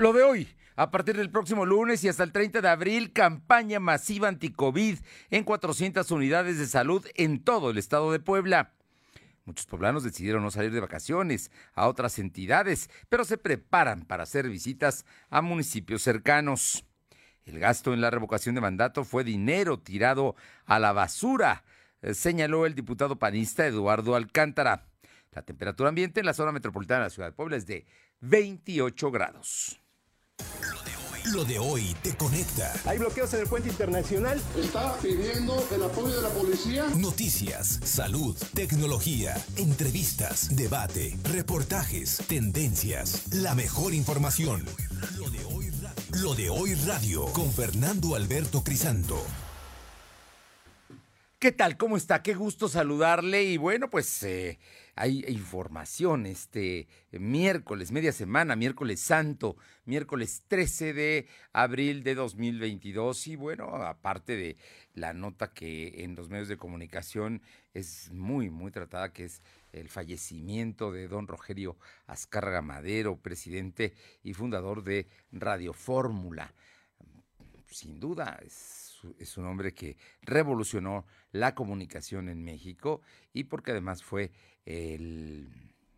Lo de hoy, a partir del próximo lunes y hasta el 30 de abril, campaña masiva anti-COVID en 400 unidades de salud en todo el estado de Puebla. Muchos poblanos decidieron no salir de vacaciones a otras entidades, pero se preparan para hacer visitas a municipios cercanos. El gasto en la revocación de mandato fue dinero tirado a la basura, eh, señaló el diputado panista Eduardo Alcántara. La temperatura ambiente en la zona metropolitana de la ciudad de Puebla es de 28 grados. Lo de hoy te conecta. Hay bloqueos en el puente internacional. Está pidiendo el apoyo de la policía. Noticias, salud, tecnología, entrevistas, debate, reportajes, tendencias, la mejor información. Lo de hoy radio, Lo de hoy radio con Fernando Alberto Crisanto. ¿Qué tal? ¿Cómo está? Qué gusto saludarle. Y bueno, pues eh, hay información este miércoles, media semana, miércoles santo, miércoles 13 de abril de 2022. Y bueno, aparte de la nota que en los medios de comunicación es muy, muy tratada, que es el fallecimiento de don Rogerio Azcárraga Madero, presidente y fundador de Radio Fórmula. Sin duda, es es un hombre que revolucionó la comunicación en México y porque además fue el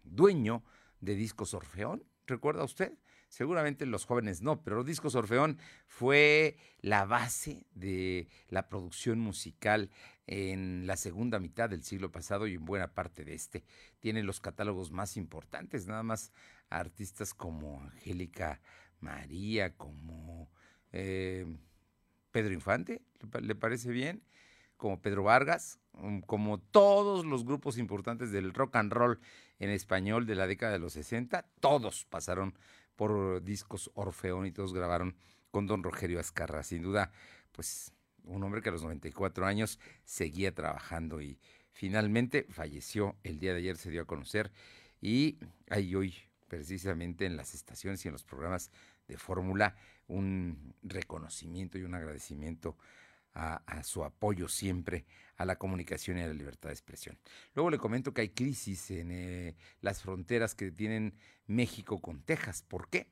dueño de Discos Orfeón, ¿recuerda usted? Seguramente los jóvenes no, pero Discos Orfeón fue la base de la producción musical en la segunda mitad del siglo pasado y en buena parte de este. Tiene los catálogos más importantes, nada más artistas como Angélica María, como eh, Pedro Infante, ¿le parece bien? Como Pedro Vargas, mm, como todos los grupos importantes del rock and roll en español de la década de los 60, todos pasaron por discos Orfeón y todos grabaron con don Rogerio Azcarra. Sin duda, pues un hombre que a los 94 años seguía trabajando y finalmente falleció el día de ayer, se dio a conocer y ahí hoy precisamente en las estaciones y en los programas de fórmula un reconocimiento y un agradecimiento a, su apoyo siempre a la comunicación y a la libertad de expresión. Luego le comento que hay crisis en eh, las fronteras que tienen México con Texas. ¿Por qué?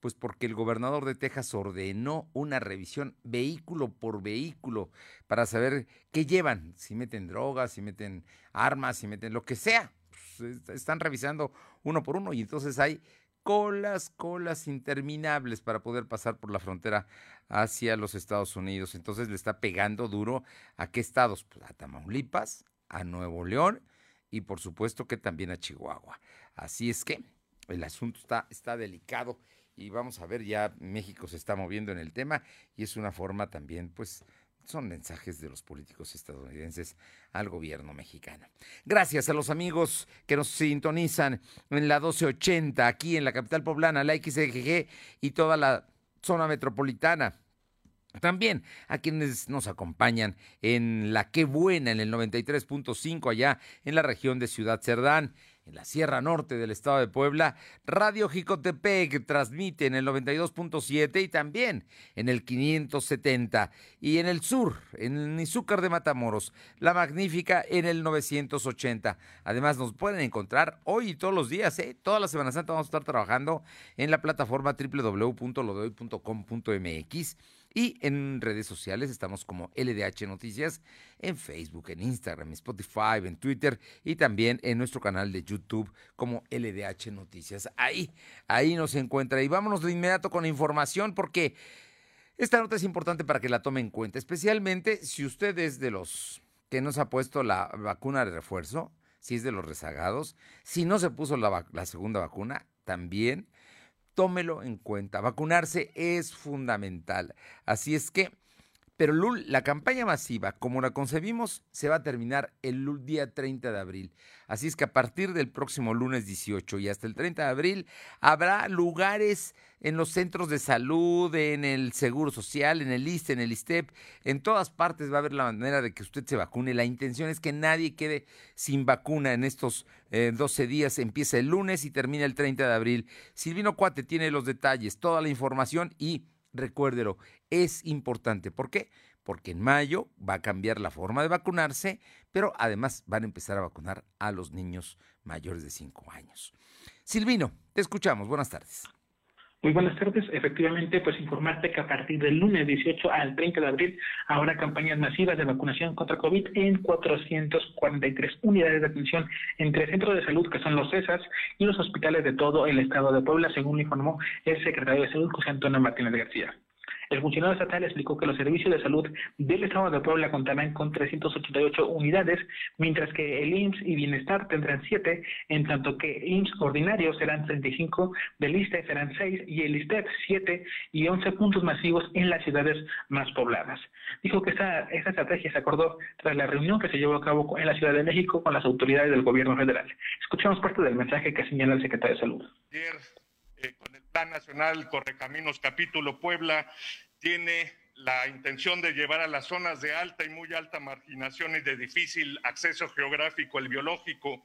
Pues porque el gobernador de Texas ordenó una revisión vehículo por vehículo para saber qué llevan, si meten drogas, si meten armas, si meten lo que sea. Pues, están revisando uno por uno y entonces hay colas, colas interminables para poder pasar por la frontera hacia los Estados Unidos. Entonces le está pegando duro a qué estados? Pues a Tamaulipas, a Nuevo León y por supuesto que también a Chihuahua. Así es que el asunto está, está delicado y vamos a ver, ya México se está moviendo en el tema y es una forma también pues son mensajes de los políticos estadounidenses al gobierno mexicano. Gracias a los amigos que nos sintonizan en la 1280 aquí en la capital poblana, la XGG y toda la zona metropolitana. También a quienes nos acompañan en La Qué Buena, en el 93.5 allá en la región de Ciudad Cerdán en la Sierra Norte del estado de Puebla, Radio Jicotepec transmite en el 92.7 y también en el 570. Y en el sur, en Izúcar de Matamoros, La Magnífica en el 980. Además, nos pueden encontrar hoy y todos los días, ¿eh? toda la Semana Santa vamos a estar trabajando en la plataforma www.lodoy.com.mx y en redes sociales estamos como LDH Noticias, en Facebook, en Instagram, en Spotify, en Twitter y también en nuestro canal de YouTube como LDH Noticias. Ahí, ahí nos encuentra. Y vámonos de inmediato con información porque esta nota es importante para que la tome en cuenta, especialmente si usted es de los que no se ha puesto la vacuna de refuerzo, si es de los rezagados, si no se puso la, la segunda vacuna, también tómelo en cuenta. Vacunarse es fundamental. Así es que, pero Lul, la campaña masiva, como la concebimos, se va a terminar el día 30 de abril. Así es que a partir del próximo lunes 18 y hasta el 30 de abril habrá lugares en los centros de salud, en el Seguro Social, en el ISTE, en el ISTEP, en todas partes va a haber la manera de que usted se vacune. La intención es que nadie quede sin vacuna en estos 12 eh, días. Empieza el lunes y termina el 30 de abril. Silvino Cuate tiene los detalles, toda la información y recuérdelo, es importante. ¿Por qué? Porque en mayo va a cambiar la forma de vacunarse, pero además van a empezar a vacunar a los niños mayores de 5 años. Silvino, te escuchamos. Buenas tardes. Muy buenas tardes. Efectivamente, pues informarte que a partir del lunes 18 al 30 de abril habrá campañas masivas de vacunación contra COVID en 443 unidades de atención entre centros de salud, que son los CESAS, y los hospitales de todo el estado de Puebla, según informó el secretario de Salud, José Antonio Martínez García. El funcionario estatal explicó que los servicios de salud del Estado de Puebla contarán con 388 unidades, mientras que el IMSS y Bienestar tendrán 7, en tanto que IMSS ordinario serán 35, del ISTE serán 6 y el ISTEP 7 y 11 puntos masivos en las ciudades más pobladas. Dijo que esta, esta estrategia se acordó tras la reunión que se llevó a cabo en la Ciudad de México con las autoridades del gobierno federal. Escuchamos parte del mensaje que señala el secretario de Salud. Eh, Plan Nacional Correcaminos Capítulo Puebla, tiene la intención de llevar a las zonas de alta y muy alta marginación y de difícil acceso geográfico el biológico,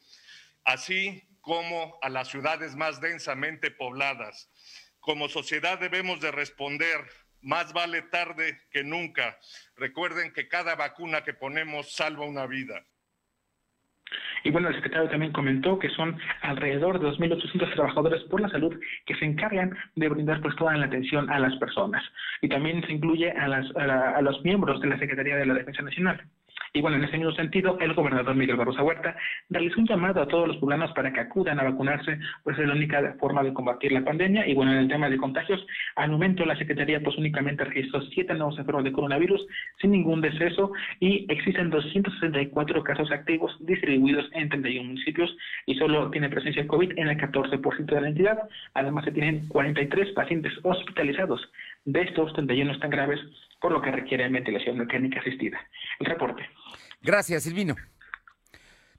así como a las ciudades más densamente pobladas. Como sociedad debemos de responder, más vale tarde que nunca. Recuerden que cada vacuna que ponemos salva una vida. Y bueno, el secretario también comentó que son alrededor de 2.800 trabajadores por la salud que se encargan de brindar pues toda la atención a las personas. Y también se incluye a, las, a, a los miembros de la Secretaría de la Defensa Nacional. Y bueno, en ese mismo sentido, el gobernador Miguel Barrosa Huerta realizó un llamado a todos los poblanos para que acudan a vacunarse, pues es la única forma de combatir la pandemia. Y bueno, en el tema de contagios, al momento la Secretaría pues únicamente registró siete nuevos enfermos de coronavirus sin ningún deceso y existen 264 casos activos distribuidos en 31 municipios y solo tiene presencia de COVID en el 14% de la entidad. Además, se tienen 43 pacientes hospitalizados. De estos, 31 están graves, por lo que requiere ventilación mecánica asistida. El reporte. Gracias, Silvino.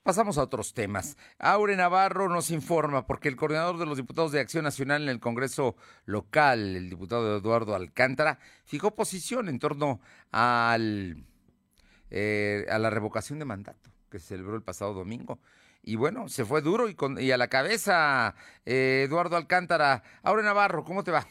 Pasamos a otros temas. Aure Navarro nos informa porque el coordinador de los diputados de Acción Nacional en el Congreso local, el diputado Eduardo Alcántara, fijó posición en torno al, eh, a la revocación de mandato que se celebró el pasado domingo. Y bueno, se fue duro y, con, y a la cabeza eh, Eduardo Alcántara. Aure Navarro, ¿cómo te va?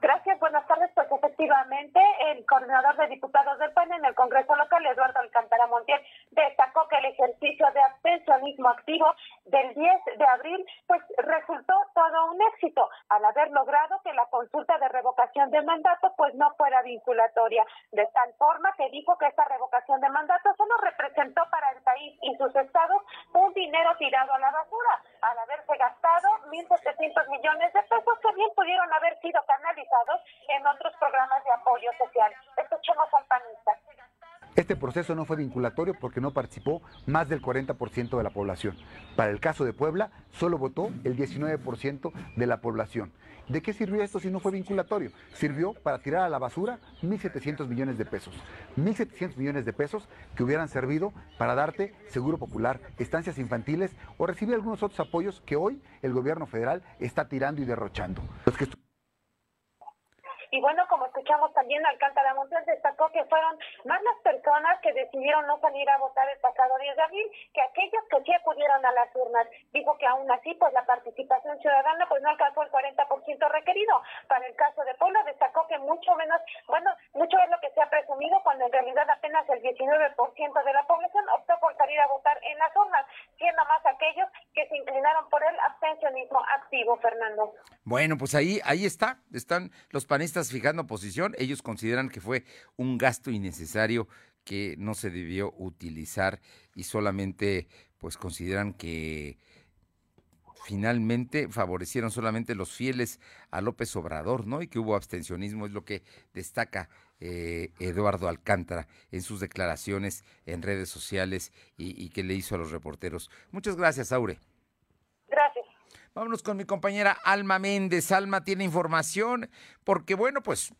Gracias, buenas tardes. Efectivamente, el coordinador de diputados del PAN en el Congreso local, Eduardo Alcántara Montiel, destacó que el ejercicio de abstencionismo activo del 10 de abril, pues resultó todo un éxito al haber logrado que la consulta de revocación de mandato, pues no fuera vinculatoria, de tal forma que dijo que esta revocación de mandato solo representó para el país y sus estados un dinero tirado a la basura, al haberse gastado 1.700 millones de pesos que bien pudieron haber sido canalizados en otros programas de apoyo social. Este proceso no fue vinculatorio porque no participó más del 40% de la población. Para el caso de Puebla, solo votó el 19% de la población. ¿De qué sirvió esto si no fue vinculatorio? Sirvió para tirar a la basura 1.700 millones de pesos. 1.700 millones de pesos que hubieran servido para darte seguro popular, estancias infantiles o recibir algunos otros apoyos que hoy el gobierno federal está tirando y derrochando. Y bueno, como escuchamos también, Alcántara Montes destacó que fueron más las personas que decidieron no salir a votar el pasado 10 de abril que aquellos que sí acudieron a las urnas. Dijo que aún así, pues la participación ciudadana pues no alcanzó el 40% requerido. Para el caso de Puebla, destacó que mucho menos, bueno, mucho es lo que se ha presumido cuando en realidad apenas el 19% de la población optó por salir a votar en las urnas, siendo más aquellos que se inclinaron por el abstencionismo activo, Fernando. Bueno, pues ahí, ahí está, están los panistas fijando posición, ellos consideran que fue un gasto innecesario que no se debió utilizar y solamente pues consideran que finalmente favorecieron solamente los fieles a López Obrador, ¿no? Y que hubo abstencionismo, es lo que destaca eh, Eduardo Alcántara en sus declaraciones en redes sociales y, y que le hizo a los reporteros. Muchas gracias, Aure. Vámonos con mi compañera Alma Méndez. Alma tiene información porque, bueno, pues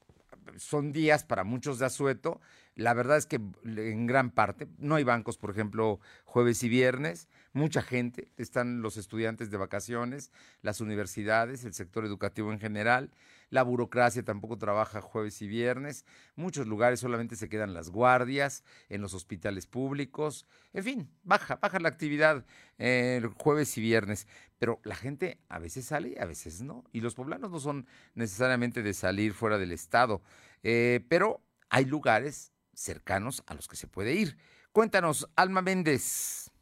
son días para muchos de asueto. La verdad es que en gran parte no hay bancos, por ejemplo, jueves y viernes. Mucha gente, están los estudiantes de vacaciones, las universidades, el sector educativo en general. La burocracia tampoco trabaja jueves y viernes. Muchos lugares solamente se quedan las guardias en los hospitales públicos. En fin, baja, baja la actividad eh, jueves y viernes. Pero la gente a veces sale y a veces no. Y los poblanos no son necesariamente de salir fuera del estado. Eh, pero hay lugares cercanos a los que se puede ir. Cuéntanos, Alma Méndez.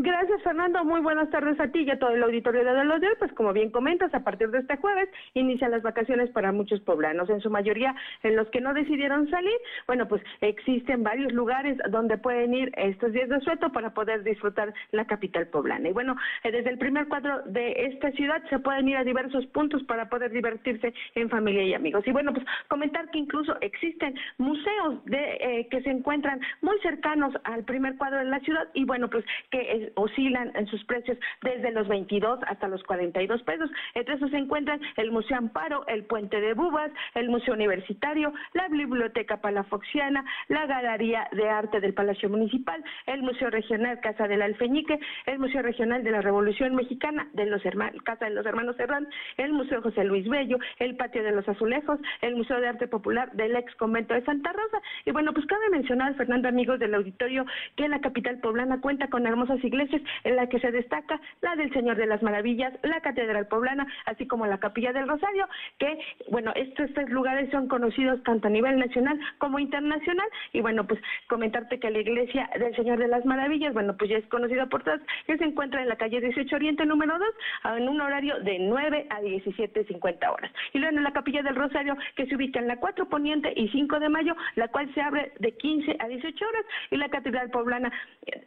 Gracias, Fernando. Muy buenas tardes a ti y a todo el auditorio de los de Pues como bien comentas, a partir de este jueves inician las vacaciones para muchos poblanos, en su mayoría en los que no decidieron salir. Bueno, pues existen varios lugares donde pueden ir estos días de sueto para poder disfrutar la capital poblana. Y bueno, eh, desde el primer cuadro de esta ciudad se pueden ir a diversos puntos para poder divertirse en familia y amigos. Y bueno, pues comentar que incluso existen museos de eh, que se encuentran muy cercanos al primer cuadro de la ciudad y bueno, pues que oscilan en sus precios desde los 22 hasta los 42 pesos. Entre esos se encuentran el Museo Amparo, el Puente de Bubas, el Museo Universitario, la Biblioteca Palafoxiana, la Galería de Arte del Palacio Municipal, el Museo Regional Casa del Alfeñique, el Museo Regional de la Revolución Mexicana, de los hermanos, Casa de los Hermanos Serrán, el Museo José Luis Bello, el Patio de los Azulejos, el Museo de Arte Popular del ex convento de Santa Rosa. Y bueno, pues cabe mencionar, Fernando, amigos del auditorio, que la capital poblana cuenta con hermosas iglesias en la que se destaca la del Señor de las Maravillas, la Catedral Poblana, así como la Capilla del Rosario, que, bueno, estos tres lugares son conocidos tanto a nivel nacional como internacional. Y bueno, pues comentarte que la Iglesia del Señor de las Maravillas, bueno, pues ya es conocida por todos, que se encuentra en la calle 18 Oriente número 2, en un horario de 9 a 17.50 horas. Y luego en la Capilla del Rosario, que se ubica en la 4 Poniente y 5 de Mayo, la cual se abre de 15 a 18 horas, y la Catedral Poblana,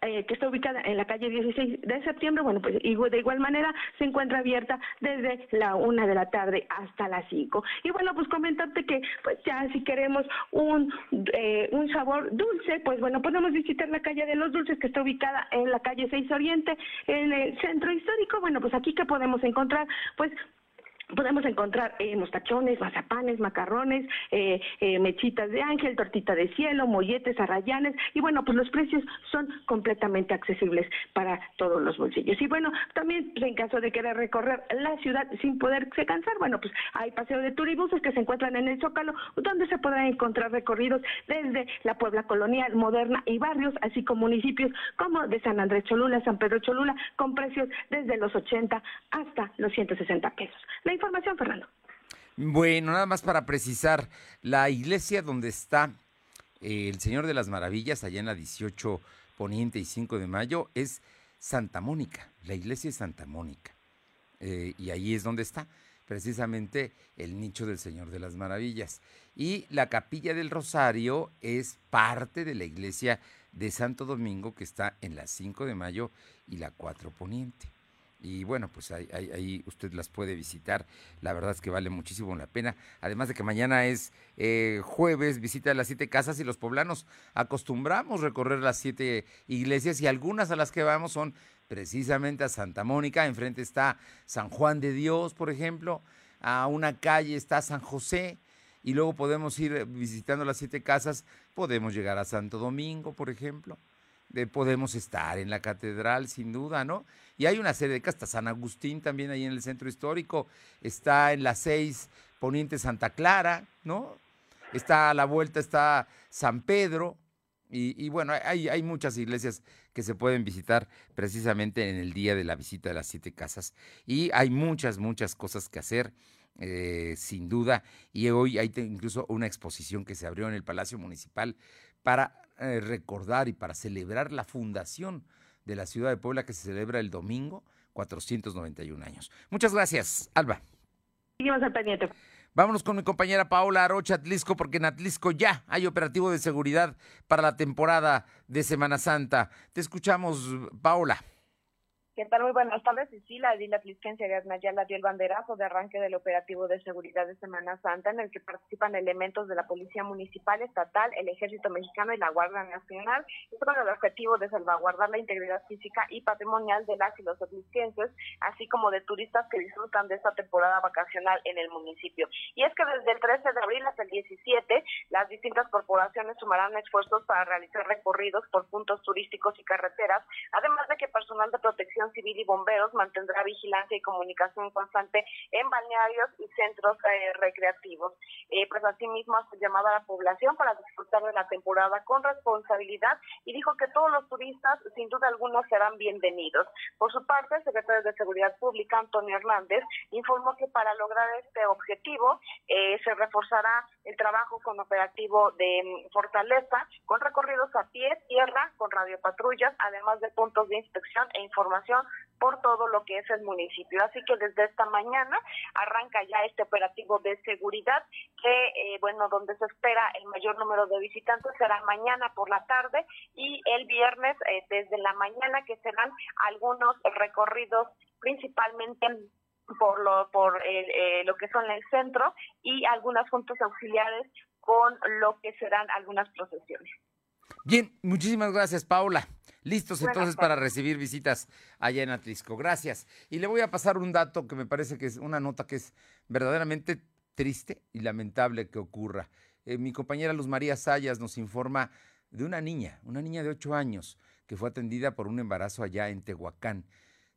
eh, que está ubicada en la calle 16 de septiembre, bueno, pues de igual manera se encuentra abierta desde la una de la tarde hasta las 5. Y bueno, pues comentarte que pues ya si queremos un, eh, un sabor dulce, pues bueno, podemos visitar la calle de los dulces que está ubicada en la calle 6 Oriente, en el centro histórico. Bueno, pues aquí que podemos encontrar, pues podemos encontrar eh, mostachones, mazapanes, macarrones, eh, eh, mechitas de ángel, tortita de cielo, molletes, arrayanes y bueno, pues los precios son completamente accesibles para todos los bolsillos. Y bueno, también pues, en caso de querer recorrer la ciudad sin poderse cansar, bueno, pues hay paseo de turibuses que se encuentran en el Zócalo, donde se podrán encontrar recorridos desde la Puebla colonial, moderna y barrios, así como municipios como de San Andrés Cholula, San Pedro Cholula, con precios desde los 80 hasta los 160 pesos información, Fernando. Bueno, nada más para precisar, la iglesia donde está eh, el Señor de las Maravillas, allá en la 18 Poniente y 5 de Mayo, es Santa Mónica, la iglesia es Santa Mónica. Eh, y ahí es donde está precisamente el nicho del Señor de las Maravillas. Y la capilla del Rosario es parte de la iglesia de Santo Domingo que está en la 5 de Mayo y la 4 Poniente. Y bueno, pues ahí, usted las puede visitar. La verdad es que vale muchísimo la pena. Además de que mañana es eh, jueves, visita las siete casas y los poblanos acostumbramos recorrer las siete iglesias y algunas a las que vamos son precisamente a Santa Mónica. Enfrente está San Juan de Dios, por ejemplo. A una calle está San José. Y luego podemos ir visitando las siete casas. Podemos llegar a Santo Domingo, por ejemplo podemos estar en la catedral, sin duda, ¿no? Y hay una serie de casas, San Agustín también ahí en el centro histórico, está en la 6 Poniente Santa Clara, ¿no? Está a la vuelta, está San Pedro, y, bueno, hay, hay, muchas iglesias que se pueden visitar precisamente en el día de la visita de las siete casas. Y hay muchas, muchas cosas que hacer, eh, sin duda. Y hoy hay incluso una exposición que se abrió en el Palacio Municipal para eh, recordar y para celebrar la fundación de la ciudad de Puebla que se celebra el domingo, 491 años. Muchas gracias, Alba. Seguimos al pendiente. Vámonos con mi compañera Paola Arocha Atlisco, porque en Atlisco ya hay operativo de seguridad para la temporada de Semana Santa. Te escuchamos, Paola. ¿Qué tal? Muy buenas tardes. Y sí, la Edil Atlisquense de Nayala dio el banderazo de arranque del operativo de seguridad de Semana Santa, en el que participan elementos de la Policía Municipal, Estatal, el Ejército Mexicano y la Guardia Nacional, con el objetivo de salvaguardar la integridad física y patrimonial de las y los atlisquenses, así como de turistas que disfrutan de esta temporada vacacional en el municipio. Y es que desde el 13 de abril hasta el 17, las distintas corporaciones sumarán esfuerzos para realizar recorridos por puntos turísticos y carreteras, además de que personal de protección Civil y Bomberos mantendrá vigilancia y comunicación constante en balnearios y centros eh, recreativos. Eh, pues asimismo ha llamado a la población para disfrutar de la temporada con responsabilidad y dijo que todos los turistas sin duda alguna serán bienvenidos. Por su parte, el secretario de Seguridad Pública, Antonio Hernández, informó que para lograr este objetivo eh, se reforzará el trabajo con operativo de mm, Fortaleza, con recorridos a pie, tierra, con radiopatrullas, además de puntos de inspección e información por todo lo que es el municipio. Así que desde esta mañana arranca ya este operativo de seguridad que, eh, bueno, donde se espera el mayor número de visitantes será mañana por la tarde y el viernes eh, desde la mañana que serán algunos recorridos principalmente por lo por eh, lo que son el centro y algunas juntas auxiliares con lo que serán algunas procesiones. Bien, muchísimas gracias, Paula. Listos entonces para recibir visitas allá en Atlisco. Gracias. Y le voy a pasar un dato que me parece que es una nota que es verdaderamente triste y lamentable que ocurra. Eh, mi compañera Luz María Sayas nos informa de una niña, una niña de ocho años, que fue atendida por un embarazo allá en Tehuacán.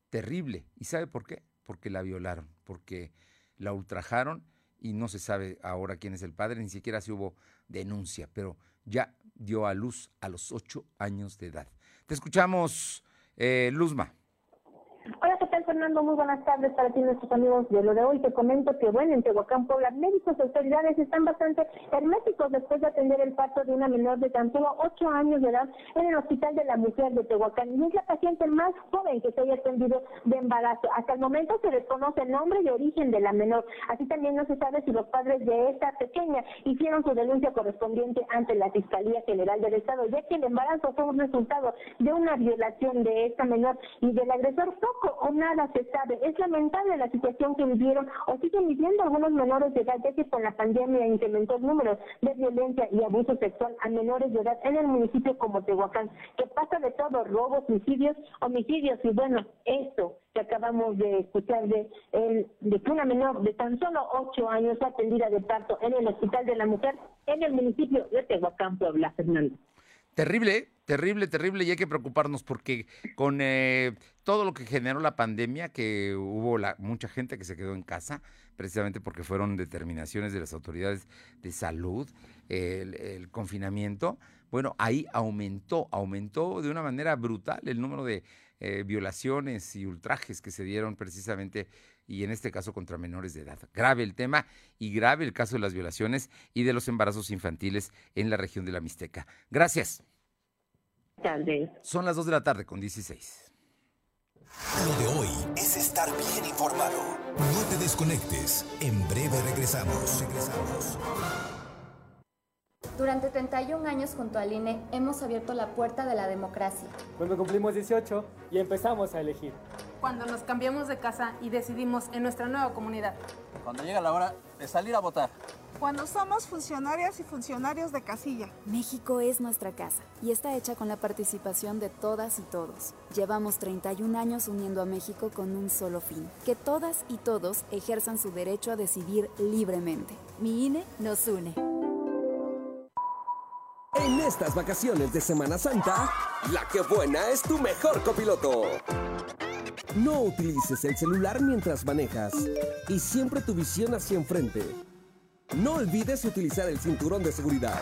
Terrible. ¿Y sabe por qué? Porque la violaron, porque la ultrajaron y no se sabe ahora quién es el padre, ni siquiera si hubo denuncia, pero ya dio a luz a los ocho años de edad. Te escuchamos, eh, Luzma. Hola, ¿qué tal, Fernando? Muy buenas tardes para ti, nuestros amigos de lo de hoy. Te comento que, bueno, en Tehuacán, Puebla, médicos y autoridades están bastante herméticos después de atender el parto de una menor de tan solo 8 años de edad en el Hospital de la Mujer de Tehuacán. Y es la paciente más joven que se haya atendido de embarazo. Hasta el momento se desconoce el nombre y origen de la menor. Así también no se sabe si los padres de esta pequeña hicieron su denuncia correspondiente ante la Fiscalía General del Estado, ya que el embarazo fue un resultado de una violación de esta menor y del agresor o nada se sabe. Es lamentable la situación que vivieron o siguen viviendo algunos menores de edad, ya que con la pandemia incrementó el número de violencia y abuso sexual a menores de edad en el municipio como Tehuacán, que pasa de todo, robos, suicidios, homicidios y bueno, esto que acabamos de escuchar de, el, de que una menor de tan solo ocho años atendida de parto en el Hospital de la Mujer en el municipio de Tehuacán, Puebla, Fernando. Terrible, terrible, terrible y hay que preocuparnos porque con eh, todo lo que generó la pandemia, que hubo mucha gente que se quedó en casa, precisamente porque fueron determinaciones de las autoridades de salud, el, confinamiento, bueno, ahí aumentó, aumentó de una manera brutal el número de eh, violaciones y ultrajes que se dieron precisamente y en este caso contra menores de edad. Grave el tema y grave el caso de las violaciones y de los embarazos infantiles en la región de la Mixteca. Gracias. Son las 2 de la tarde con 16. Lo de hoy es estar bien informado. No te desconectes. En breve regresamos. Regresamos. Durante 31 años junto al INE hemos abierto la puerta de la democracia. Cuando cumplimos 18 y empezamos a elegir. Cuando nos cambiamos de casa y decidimos en nuestra nueva comunidad. Cuando llega la hora de salir a votar. Cuando somos funcionarias y funcionarios de casilla. México es nuestra casa y está hecha con la participación de todas y todos. Llevamos 31 años uniendo a México con un solo fin, que todas y todos ejerzan su derecho a decidir libremente. Mi INE nos une. En estas vacaciones de Semana Santa, la que buena es tu mejor copiloto. No utilices el celular mientras manejas y siempre tu visión hacia enfrente. No olvides utilizar el cinturón de seguridad.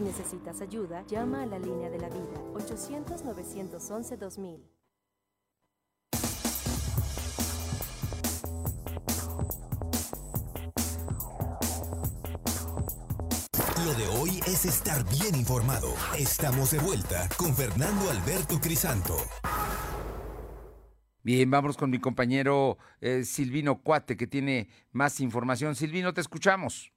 Si necesitas ayuda, llama a la línea de la vida 800-911-2000. Lo de hoy es estar bien informado. Estamos de vuelta con Fernando Alberto Crisanto. Bien, vamos con mi compañero eh, Silvino Cuate, que tiene más información. Silvino, te escuchamos.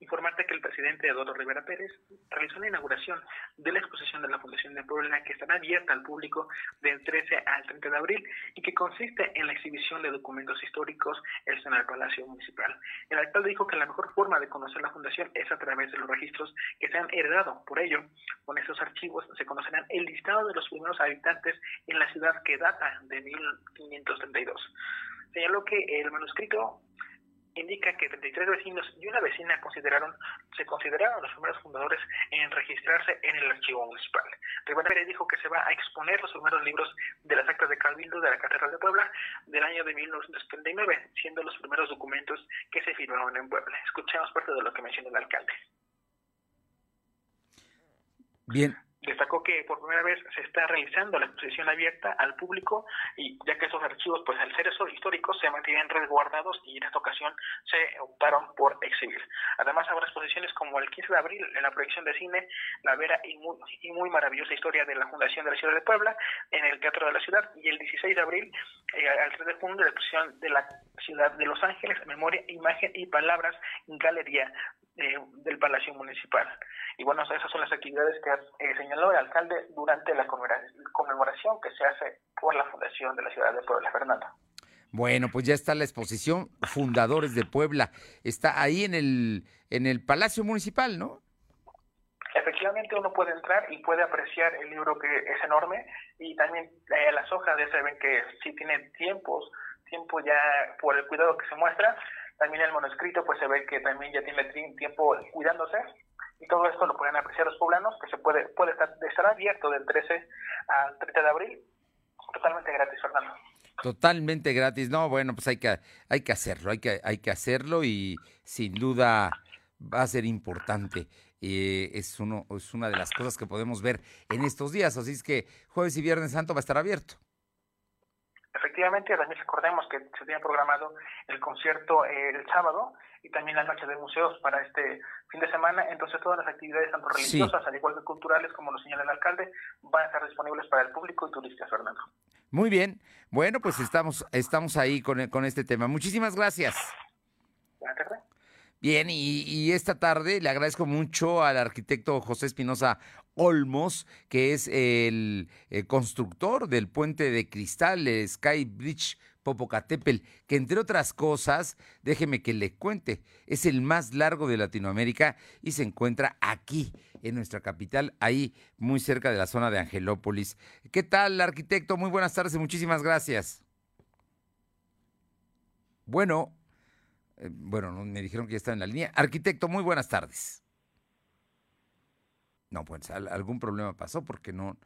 Informarte que el presidente Eduardo Rivera Pérez realizó la inauguración de la exposición de la Fundación de Puebla que estará abierta al público del 13 al 30 de abril y que consiste en la exhibición de documentos históricos en el Palacio Municipal. El alcalde dijo que la mejor forma de conocer la fundación es a través de los registros que se han heredado. Por ello, con estos archivos se conocerán el listado de los primeros habitantes en la ciudad que data de 1532. Señaló que el manuscrito indica que 33 vecinos y una vecina consideraron, se consideraron los primeros fundadores en registrarse en el archivo municipal. Rivera Pérez dijo que se va a exponer los primeros libros de las actas de Cabildo de la Catedral de Puebla del año de 1979, siendo los primeros documentos que se firmaron en Puebla. Escuchemos parte de lo que mencionó el alcalde. Bien, destacó que por primera vez se está realizando la exposición abierta al público y ya que esos archivos, pues al ser históricos, se mantienen resguardados y en esta ocasión se optaron por exhibir. Además habrá exposiciones como el 15 de abril en la proyección de cine La Vera y muy, y muy maravillosa historia de la Fundación de la Ciudad de Puebla en el Teatro de la Ciudad y el 16 de abril eh, al 3 de junio la exposición de la Ciudad de Los Ángeles, Memoria, Imagen y Palabras Galería eh, del Palacio Municipal. Y bueno, esas son las actividades que eh, señaló el alcalde durante la conmemoración que se hace por la Fundación de la Ciudad de Puebla, Fernando. Bueno, pues ya está la exposición Fundadores de Puebla. Está ahí en el, en el Palacio Municipal, ¿no? Efectivamente uno puede entrar y puede apreciar el libro que es enorme y también eh, las hojas ya ven que sí tiene tiempos, tiempo ya por el cuidado que se muestra, también el manuscrito pues se ve que también ya tiene tiempo cuidándose y todo esto lo pueden apreciar los poblanos que se puede puede estar, abierto del 13 al 30 de abril. Totalmente gratis Fernando. Totalmente gratis. No bueno pues hay que hay que hacerlo hay que hay que hacerlo y sin duda va a ser importante. Eh, es uno es una de las cosas que podemos ver en estos días. Así es que jueves y viernes santo va a estar abierto Efectivamente, también recordemos que se tiene programado el concierto eh, el sábado y también la noche de museos para este fin de semana. Entonces, todas las actividades, tanto religiosas, al igual que culturales, como lo señala el alcalde, van a estar disponibles para el público y turistas, Fernando. Muy bien. Bueno, pues estamos, estamos ahí con, con este tema. Muchísimas gracias. Buenas tardes. Bien, y, esta tarde le agradezco mucho al arquitecto José Espinosa Olmos, que es el, eh, constructor del puente de cristal, el Sky Bridge Popocatépetl, que entre otras cosas, déjeme que le cuente, es el más largo de Latinoamérica y se encuentra aquí, en nuestra capital, ahí muy cerca de la zona de Angelópolis. ¿Qué tal, arquitecto? Muy buenas tardes muchísimas gracias. Bueno. Eh, bueno, me dijeron que ya está en la línea. Arquitecto, muy buenas tardes. No, pues algún problema pasó porque no,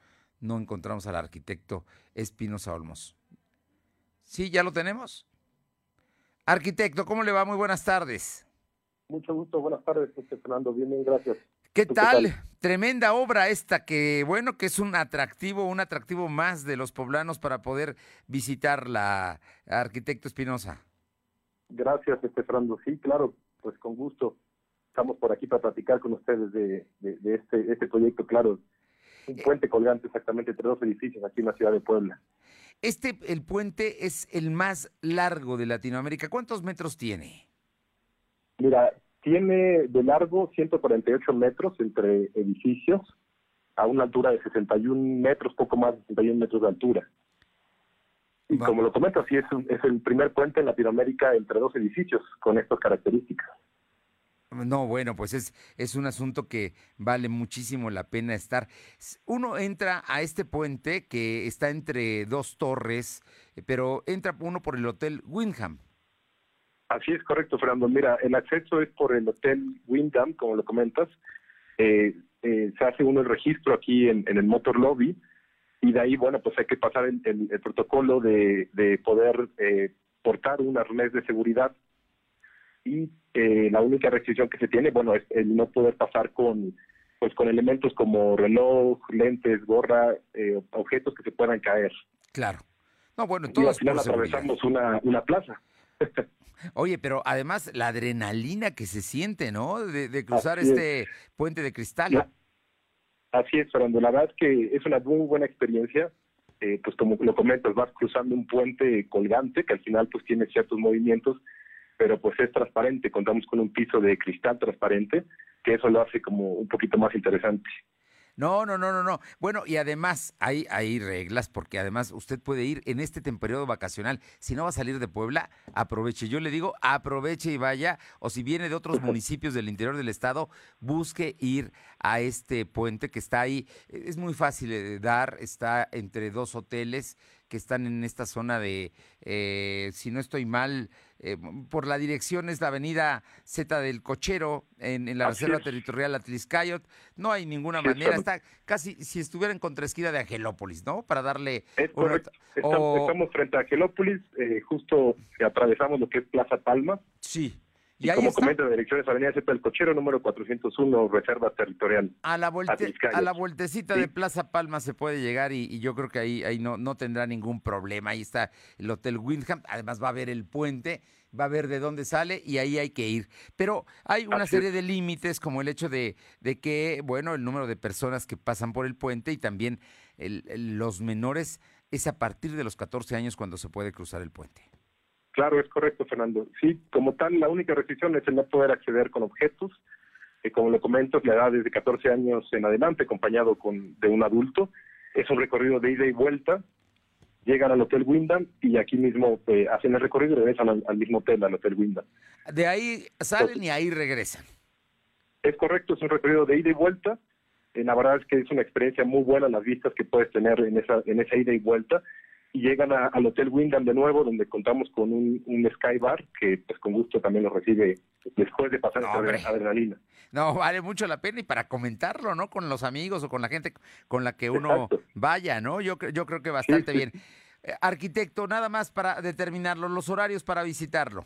no encontramos al arquitecto Espinosa Olmos. ¿Sí, ya lo tenemos? Arquitecto, ¿cómo le va? Muy buenas tardes. Mucho gusto, buenas tardes, Fernando. Bien, bien, gracias. ¿Qué tal? Tremenda obra esta que, bueno, que es un atractivo, un atractivo más de los poblanos para poder visitar la arquitecto Espinosa. Gracias, este Fernando. Sí, claro, pues con gusto. Estamos por aquí para platicar con ustedes de, este, este proyecto, claro. Un eh, puente colgante exactamente entre dos edificios aquí en la ciudad de Puebla. Este, el puente es el más largo de Latinoamérica. ¿Cuántos metros tiene? Mira, tiene de largo 148 metros entre edificios a una altura de 61 metros, poco más de 61 metros de altura. Y como lo comento, sí es, es el primer puente en Latinoamérica entre dos edificios con estas características. No, bueno, pues es, es un asunto que vale muchísimo la pena estar. Uno entra a este puente que está entre dos torres, eh, pero entra uno por el Hotel Windham. Así es correcto, Fernando. Mira, el acceso es por el Hotel Windham, como lo comentas. Eh, eh, se hace uno el registro aquí en, en el Motor Lobby y de ahí, bueno, pues hay que pasar el, el, protocolo de, de poder eh, portar un arnés de seguridad y eh, la única restricción que se tiene, bueno, es el no poder pasar con pues con elementos como reloj, lentes, gorra, eh, objetos que se puedan caer. Claro. No, bueno, y al final atravesamos una, una plaza. Oye, pero además la adrenalina que se siente, ¿no? De, cruzar este puente de cristal. Así es, Fernando. La verdad es que es una muy buena experiencia. Eh, pues como lo comentas, vas cruzando un puente colgante que al final pues tiene ciertos movimientos, pero pues es transparente, contamos con un piso de cristal transparente, que eso lo hace como un poquito más interesante. No, no, no, no, no. Bueno, y además hay, hay reglas porque además usted puede ir en este periodo vacacional. Si no va a salir de Puebla, aproveche. Yo le digo, aproveche y vaya. O si viene de otros municipios del interior del estado, busque ir a este puente que está ahí. Es muy fácil de dar, está entre dos hoteles que están en esta zona de, eh, si no estoy mal, eh, por la dirección es la avenida Z del Cochero, en, la Reserva Territorial Atliscayot. No hay ninguna manera, está casi si estuviera en contraesquina de Angelópolis, ¿no? Para darle... Es correcto. Estamos, frente a Angelópolis, eh, justo atravesamos lo que es Plaza Palma. Sí. Y, como comenta la dirección es Avenida Z del Cochero, número 401, Reserva Territorial. A la, a la vueltecita de Plaza Palma se puede llegar y, yo creo que ahí, ahí no, no tendrá ningún problema. Ahí está el Hotel Windham, además va a ver el puente, va a ver de dónde sale y ahí hay que ir. Pero hay una serie de límites como el hecho de, de, que, bueno, el número de personas que pasan por el puente y también los menores es a partir de los 14 años cuando se puede cruzar el puente. Claro, es correcto, Fernando. Sí, como tal, la única restricción es el no poder acceder con objetos. Eh, como lo comento, la edad es de 14 años en adelante, acompañado con, de un adulto. Es un recorrido de ida y vuelta. Llegan al Hotel Wyndham y aquí mismo eh, hacen el recorrido y regresan al, mismo hotel, al Hotel Wyndham. De ahí salen y ahí regresan. Es correcto, es un recorrido de ida y vuelta. Eh, la verdad es que es una experiencia muy buena las vistas que puedes tener en esa, en esa ida y vuelta y llegan al Hotel Wyndham de nuevo, donde contamos con un, un Sky Bar, que pues con gusto también lo recibe después de pasar no, esta adrenalina. No, vale mucho la pena y para comentarlo, ¿no? Con los amigos o con la gente con la que uno vaya, ¿no? Yo, yo creo que bastante bien. Eh, arquitecto, nada más para determinarlo, los horarios para visitarlo.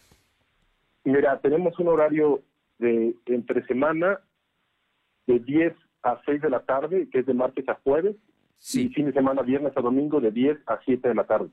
Mira, tenemos un horario de entre semana de 10 a 6 de la tarde, que es de martes a jueves, Sí. fin de semana, viernes a domingo, de 10 a 7 de la tarde.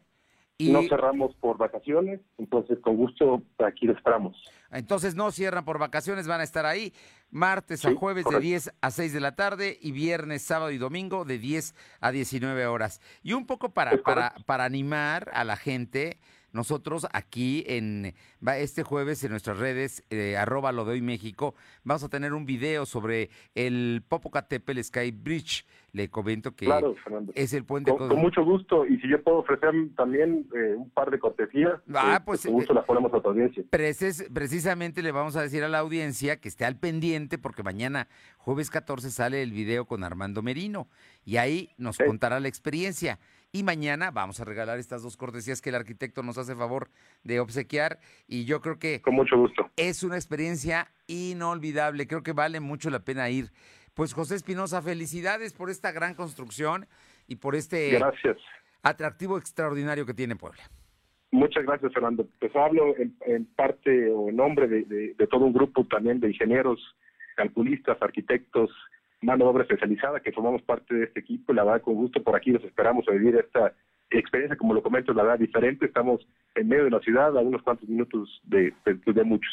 Y... No cerramos por vacaciones, entonces con gusto aquí lo esperamos. Entonces no cierran por vacaciones, van a estar ahí martes a jueves de 10 a 6 de la tarde y viernes, sábado y domingo de 10 a 19 horas. Y un poco para, para, para animar a la gente, nosotros aquí en este jueves en nuestras redes, eh, arroba lo de hoy México, vamos a tener un video sobre el Popocatépetl Sky Bridge. Le comento que es el puente. Con, mucho gusto. Y si yo puedo ofrecer también eh, un par de cortesías, ah, eh, pues, con gusto las ponemos a tu audiencia. precisamente le vamos a decir a la audiencia que esté al pendiente porque mañana, jueves 14, sale el video con Armando Merino y ahí nos contará la experiencia. Y mañana vamos a regalar estas dos cortesías que el arquitecto nos hace favor de obsequiar. Y yo creo que. Con mucho gusto. Es una experiencia inolvidable. Creo que vale mucho la pena ir. Pues José Espinosa, felicidades por esta gran construcción y por este gracias. atractivo extraordinario que tiene Puebla. Muchas gracias, Fernando. Pues hablo en, parte o en nombre de, de, todo un grupo también de ingenieros, calculistas, arquitectos, mano de obra especializada que formamos parte de este equipo. La verdad, con gusto por aquí los esperamos a vivir esta experiencia, como lo comento, la verdad, diferente. Estamos en medio de la ciudad, a unos cuantos minutos de, de, muchos.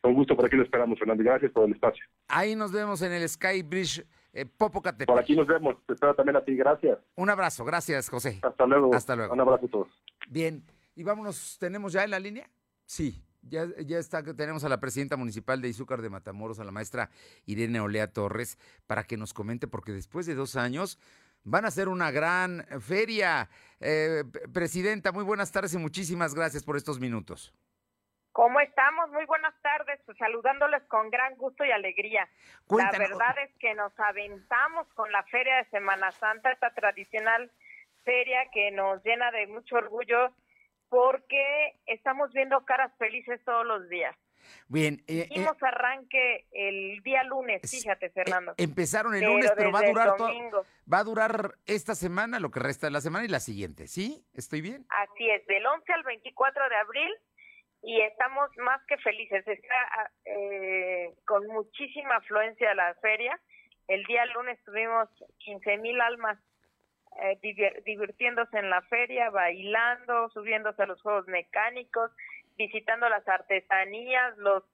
Con gusto por aquí lo esperamos, Fernando. Gracias por el espacio. Ahí nos vemos en el Sky Bridge eh, Popocatépetl. Por aquí nos vemos. Te espero también a ti. Gracias. Un abrazo. Gracias, José. Hasta luego. Hasta luego. Un abrazo a todos. Bien. Y vámonos. ¿Tenemos ya en la línea? Sí. Ya, ya está, tenemos a la presidenta municipal de Izúcar de Matamoros, a la maestra Irene Olea Torres, para que nos comente, porque después de dos años van a ser una gran feria. Eh, presidenta, muy buenas tardes y muchísimas gracias por estos minutos. ¿Cómo estamos? Muy buenas tardes, pues saludándoles con gran gusto y alegría. La verdad es que nos aventamos con la Feria de Semana Santa, esta tradicional feria que nos llena de mucho orgullo porque estamos viendo caras felices todos los días. Bien. Eh, Hicimos eh, arranque el día lunes, fíjate, Fernando. Eh, empezaron el lunes, pero va a durar todo, va a durar esta semana, lo que resta de la semana y la siguiente, ¿sí? ¿Estoy bien? Así es, del 11 al 24 de abril y estamos más que felices. Está eh, con muchísima afluencia a la feria. El día lunes tuvimos 15 mil almas eh, divirtiéndose en la feria, bailando, subiéndose a los juegos mecánicos, visitando las artesanías, los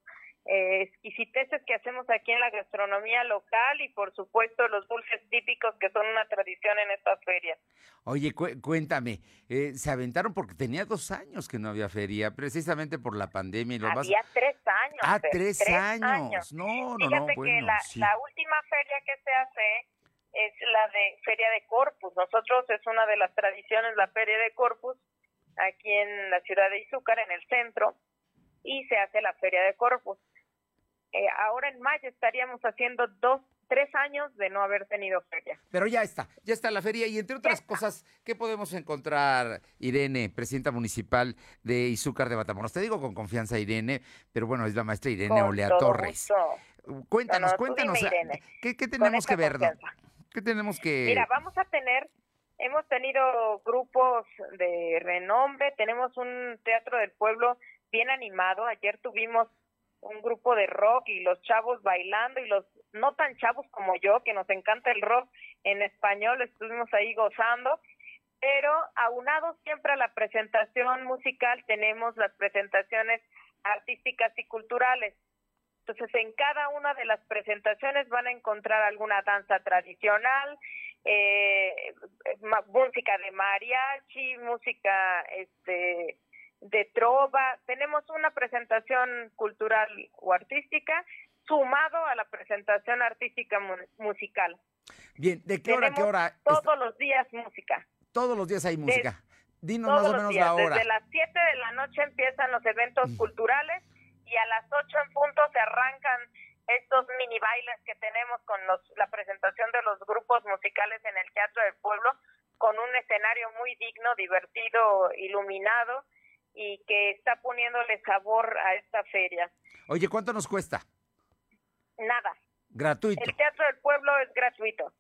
eh, exquisiteces que hacemos aquí en la gastronomía local y por supuesto los dulces típicos que son una tradición en esta feria. Oye, cuéntame, eh, se aventaron porque tenía dos años que no había feria, precisamente por la pandemia. Y lo había tres años. Ah, tres, años. No, no, Fíjate no. que la, la última feria que se hace es la de Feria de Corpus. Nosotros es una de las tradiciones, la Feria de Corpus, aquí en la ciudad de Izúcar, en el centro, y se hace la Feria de Corpus. Eh, ahora en mayo estaríamos haciendo dos, tres años de no haber tenido feria. Pero ya está, ya está la feria y entre otras cosas, ¿qué podemos encontrar, Irene, presidenta municipal de Izúcar de Matamoros? Te digo con confianza, Irene, pero bueno, es la maestra Irene Olea Torres. Cuéntanos, cuéntanos, ¿qué, tenemos que ver? ¿Qué tenemos que...? Mira, vamos a tener, hemos tenido grupos de renombre, tenemos un teatro del pueblo bien animado, ayer tuvimos un grupo de rock y los chavos bailando y los no tan chavos como yo, que nos encanta el rock en español, estuvimos ahí gozando, pero aunado siempre a la presentación musical tenemos las presentaciones artísticas y culturales. Entonces, en cada una de las presentaciones van a encontrar alguna danza tradicional, eh, música de mariachi, música este de trova. Tenemos una presentación cultural o artística sumado a la presentación artística musical. Bien, ¿de qué hora a qué hora? Todos los días música. Todos los días hay música. Dinos más o menos la hora. Desde las 7 de la noche empiezan los eventos mm. culturales y a las 8 en punto se arrancan estos mini bailes que tenemos con los, la presentación de los grupos musicales en el Teatro del Pueblo con un escenario muy digno, divertido, iluminado y que está poniéndole sabor a esta feria. Oye, ¿cuánto nos cuesta? Nada. Gratuito. El Teatro del Pueblo es gratuito.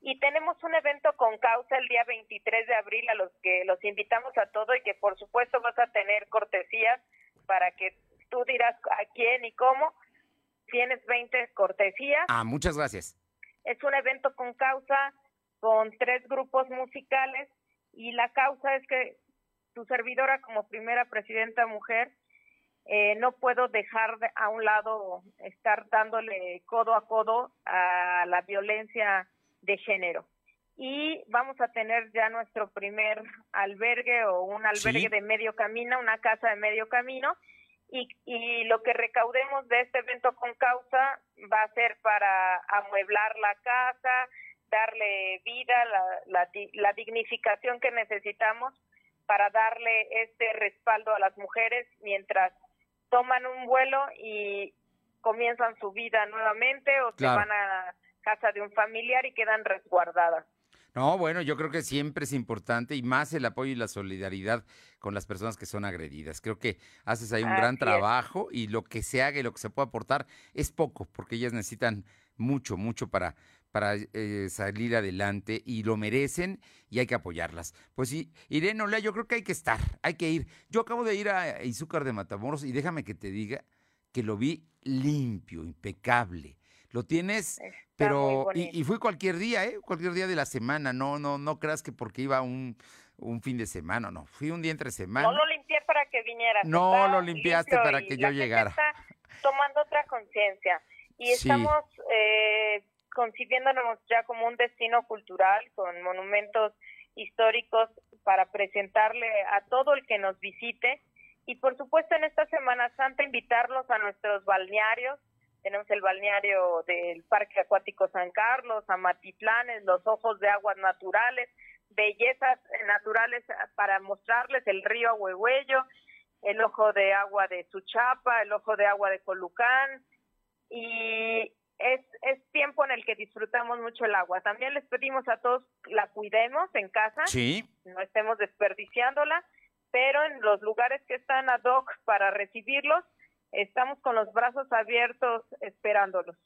Y tenemos un evento con causa el día 23 de abril a los que los invitamos a todo y que por supuesto vas a tener cortesías para que tú dirás a quién y cómo. Tienes 20 cortesías. Ah, muchas gracias. Es un evento con causa con tres grupos musicales y la causa es que tu servidora como primera presidenta mujer, eh, no puedo dejar a un lado estar dándole codo a codo a la violencia de género. Y vamos a tener ya nuestro primer albergue o un albergue de medio camino, una casa de medio camino. Y, y lo que recaudemos de este evento con causa va a ser para amueblar la casa, darle vida, la, la, la dignificación que necesitamos para darle este respaldo a las mujeres mientras toman un vuelo y comienzan su vida nuevamente o se van a casa de un familiar y quedan resguardadas. No, bueno, yo creo que siempre es importante y más el apoyo y la solidaridad con las personas que son agredidas. Creo que haces ahí un gran trabajo y lo que se haga y lo que se pueda aportar es poco, porque ellas necesitan mucho, mucho para para eh, salir adelante y lo merecen y hay que apoyarlas. Pues sí, Irene Olea, yo creo que hay que estar, hay que ir. Yo acabo de ir a Izúcar de Matamoros y déjame que te diga que lo vi limpio, impecable. Lo tienes, pero y, fui cualquier día, ¿eh? Cualquier día de la semana. No, no, no creas que porque iba un, un fin de semana, no. Fui un día entre semana. No lo limpié para que vinieras. No lo limpiaste para que yo llegara. Está tomando otra conciencia y estamos eh, concibiéndonos ya como un destino cultural con monumentos históricos para presentarle a todo el que nos visite y por supuesto en esta Semana Santa invitarlos a nuestros balnearios. Tenemos el balneario del Parque Acuático San Carlos, Amatitlanes, los ojos de aguas naturales, bellezas naturales para mostrarles el río Huehuello, el ojo de agua de Suchapa, el ojo de agua de Colucán y es, es tiempo en el que disfrutamos mucho el agua. También les pedimos a todos la cuidemos en casa, no estemos desperdiciándola, pero en los lugares que están ad hoc para recibirlos, estamos con los brazos abiertos esperándolos.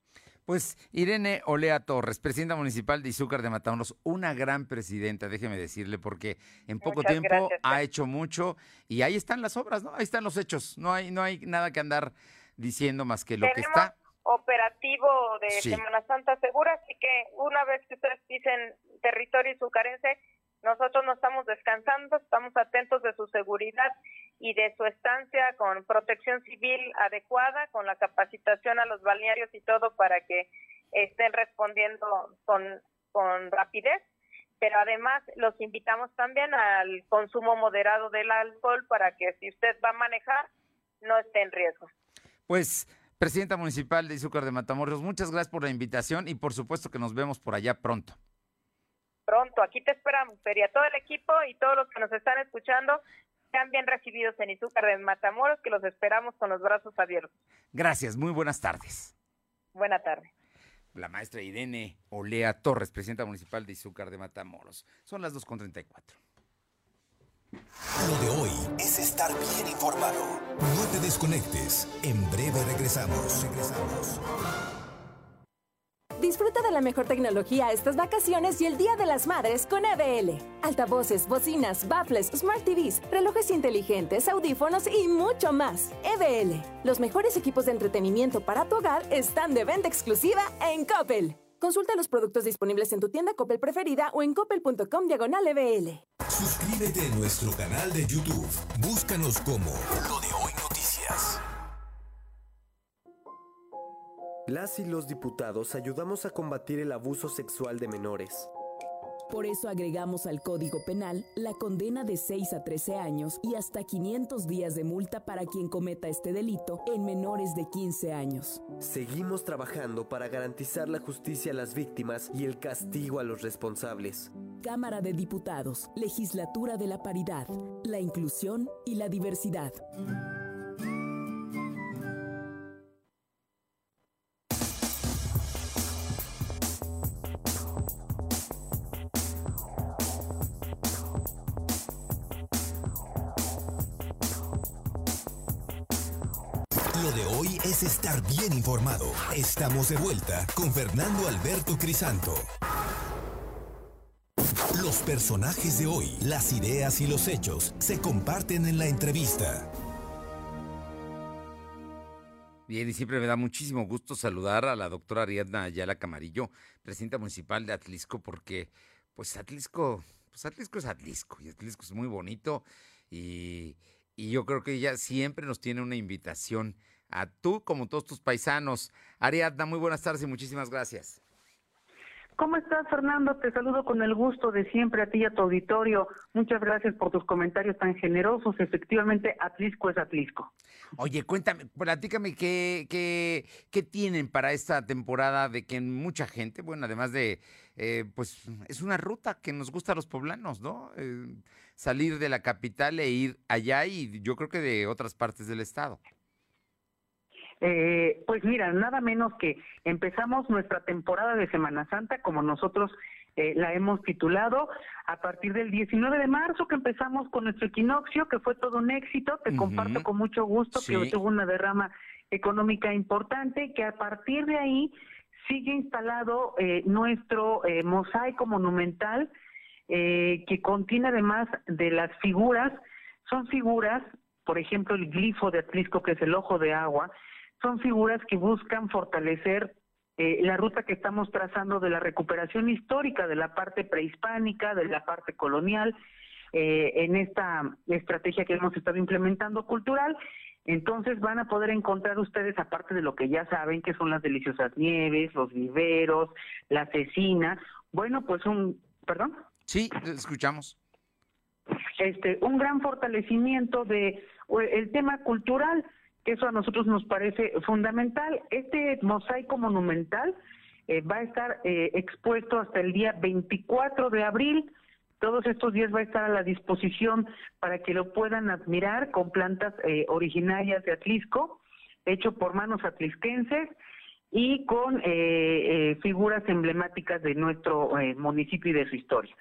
Pues Irene Olea Torres, presidenta municipal de Izúcar de Matamoros, una gran presidenta, déjeme decirle, porque en poco tiempo ha hecho mucho y ahí están las obras, ¿no? Ahí están los hechos, no hay, no hay nada que andar diciendo más que lo que está. operativo de Semana Santa Segura, así que una vez que ustedes dicen territorio carencia, nosotros no estamos descansando, estamos atentos de su seguridad y de su estancia con protección civil adecuada, con la capacitación a los balnearios y todo para que estén respondiendo con, con rapidez. Pero además los invitamos también al consumo moderado del alcohol para que si usted va a manejar no esté en riesgo. Pues Presidenta Municipal de Izúcar de Matamoros, muchas gracias por la invitación y por supuesto que nos vemos por allá pronto. Pronto, aquí te esperamos, Feria. Todo el equipo y todos los que nos están escuchando sean bien recibidos en Izúcar de Matamoros, que los esperamos con los brazos abiertos. Gracias, muy buenas tardes. Buena tarde. La maestra Irene Olea Torres, presidenta municipal de Izúcar de Matamoros. Son las 2.34. Lo de hoy es estar bien informado. No te desconectes. En breve regresamos. Regresamos. Disfruta de la mejor tecnología estas vacaciones y el Día de las Madres con EBL. Altavoces, bocinas, baffles, smart TVs, relojes inteligentes, audífonos y mucho más. EBL. Los mejores equipos de entretenimiento para tu hogar están de venta exclusiva en Coppel. Consulta los productos disponibles en tu tienda Coppel preferida o en coppel.com diagonal EBL. Suscríbete a nuestro canal de YouTube. Búscanos como Lo de Hoy Las y los diputados ayudamos a combatir el abuso sexual de menores. Por eso agregamos al Código Penal la condena de 6 a 13 años y hasta 500 días de multa para quien cometa este delito en menores de 15 años. Seguimos trabajando para garantizar la justicia a las víctimas y el castigo a los responsables. Cámara de Diputados, Legislatura de la Paridad, la Inclusión y la Diversidad. Bien informado. Estamos de vuelta con Fernando Alberto Crisanto. Los personajes de hoy, las ideas y los hechos se comparten en la entrevista. Bien, y siempre me da muchísimo gusto saludar a la doctora Ariadna Ayala Camarillo, presidenta municipal de Atlisco, porque pues Atlisco, pues Atlisco es Atlisco, y Atlisco es muy bonito, y, y yo creo que ella siempre nos tiene una invitación a tú como todos tus paisanos. Ariadna, muy buenas tardes y muchísimas gracias. ¿Cómo estás, Fernando? Te saludo con el gusto de siempre a ti y a tu auditorio. Muchas gracias por tus comentarios tan generosos. Efectivamente, Atlisco es Atlisco. Oye, cuéntame, platícame qué, qué, qué tienen para esta temporada de que mucha gente, bueno, además de, eh, pues es una ruta que nos gusta a los poblanos, ¿no? Eh, salir de la capital e ir allá y yo creo que de otras partes del estado. Eh, pues mira, nada menos que empezamos nuestra temporada de Semana Santa como nosotros eh, la hemos titulado a partir del 19 de marzo que empezamos con nuestro equinoccio, que fue todo un éxito. Te comparto con mucho gusto que tuvo una derrama económica importante, que a partir de ahí sigue instalado eh, nuestro eh, mosaico monumental, eh, que contiene además de las figuras, son figuras, por ejemplo, el glifo de Atlisco, que es el ojo de agua, son figuras que buscan fortalecer eh, la ruta que estamos trazando de la recuperación histórica de la parte prehispánica, de la parte colonial, eh, en esta estrategia que hemos estado implementando cultural. Entonces van a poder encontrar ustedes, aparte de lo que ya saben, que son las deliciosas nieves, los viveros, la cecina, bueno, pues un, perdón. Sí, escuchamos. Este, un gran fortalecimiento de el tema cultural eso a nosotros nos parece fundamental. Este mosaico monumental eh, va a estar eh, expuesto hasta el día 24 de abril. Todos estos días va a estar a la disposición para que lo puedan admirar con plantas eh, originarias de Atlisco, hecho por manos atlisquenses y con figuras emblemáticas de nuestro municipio y de su historia.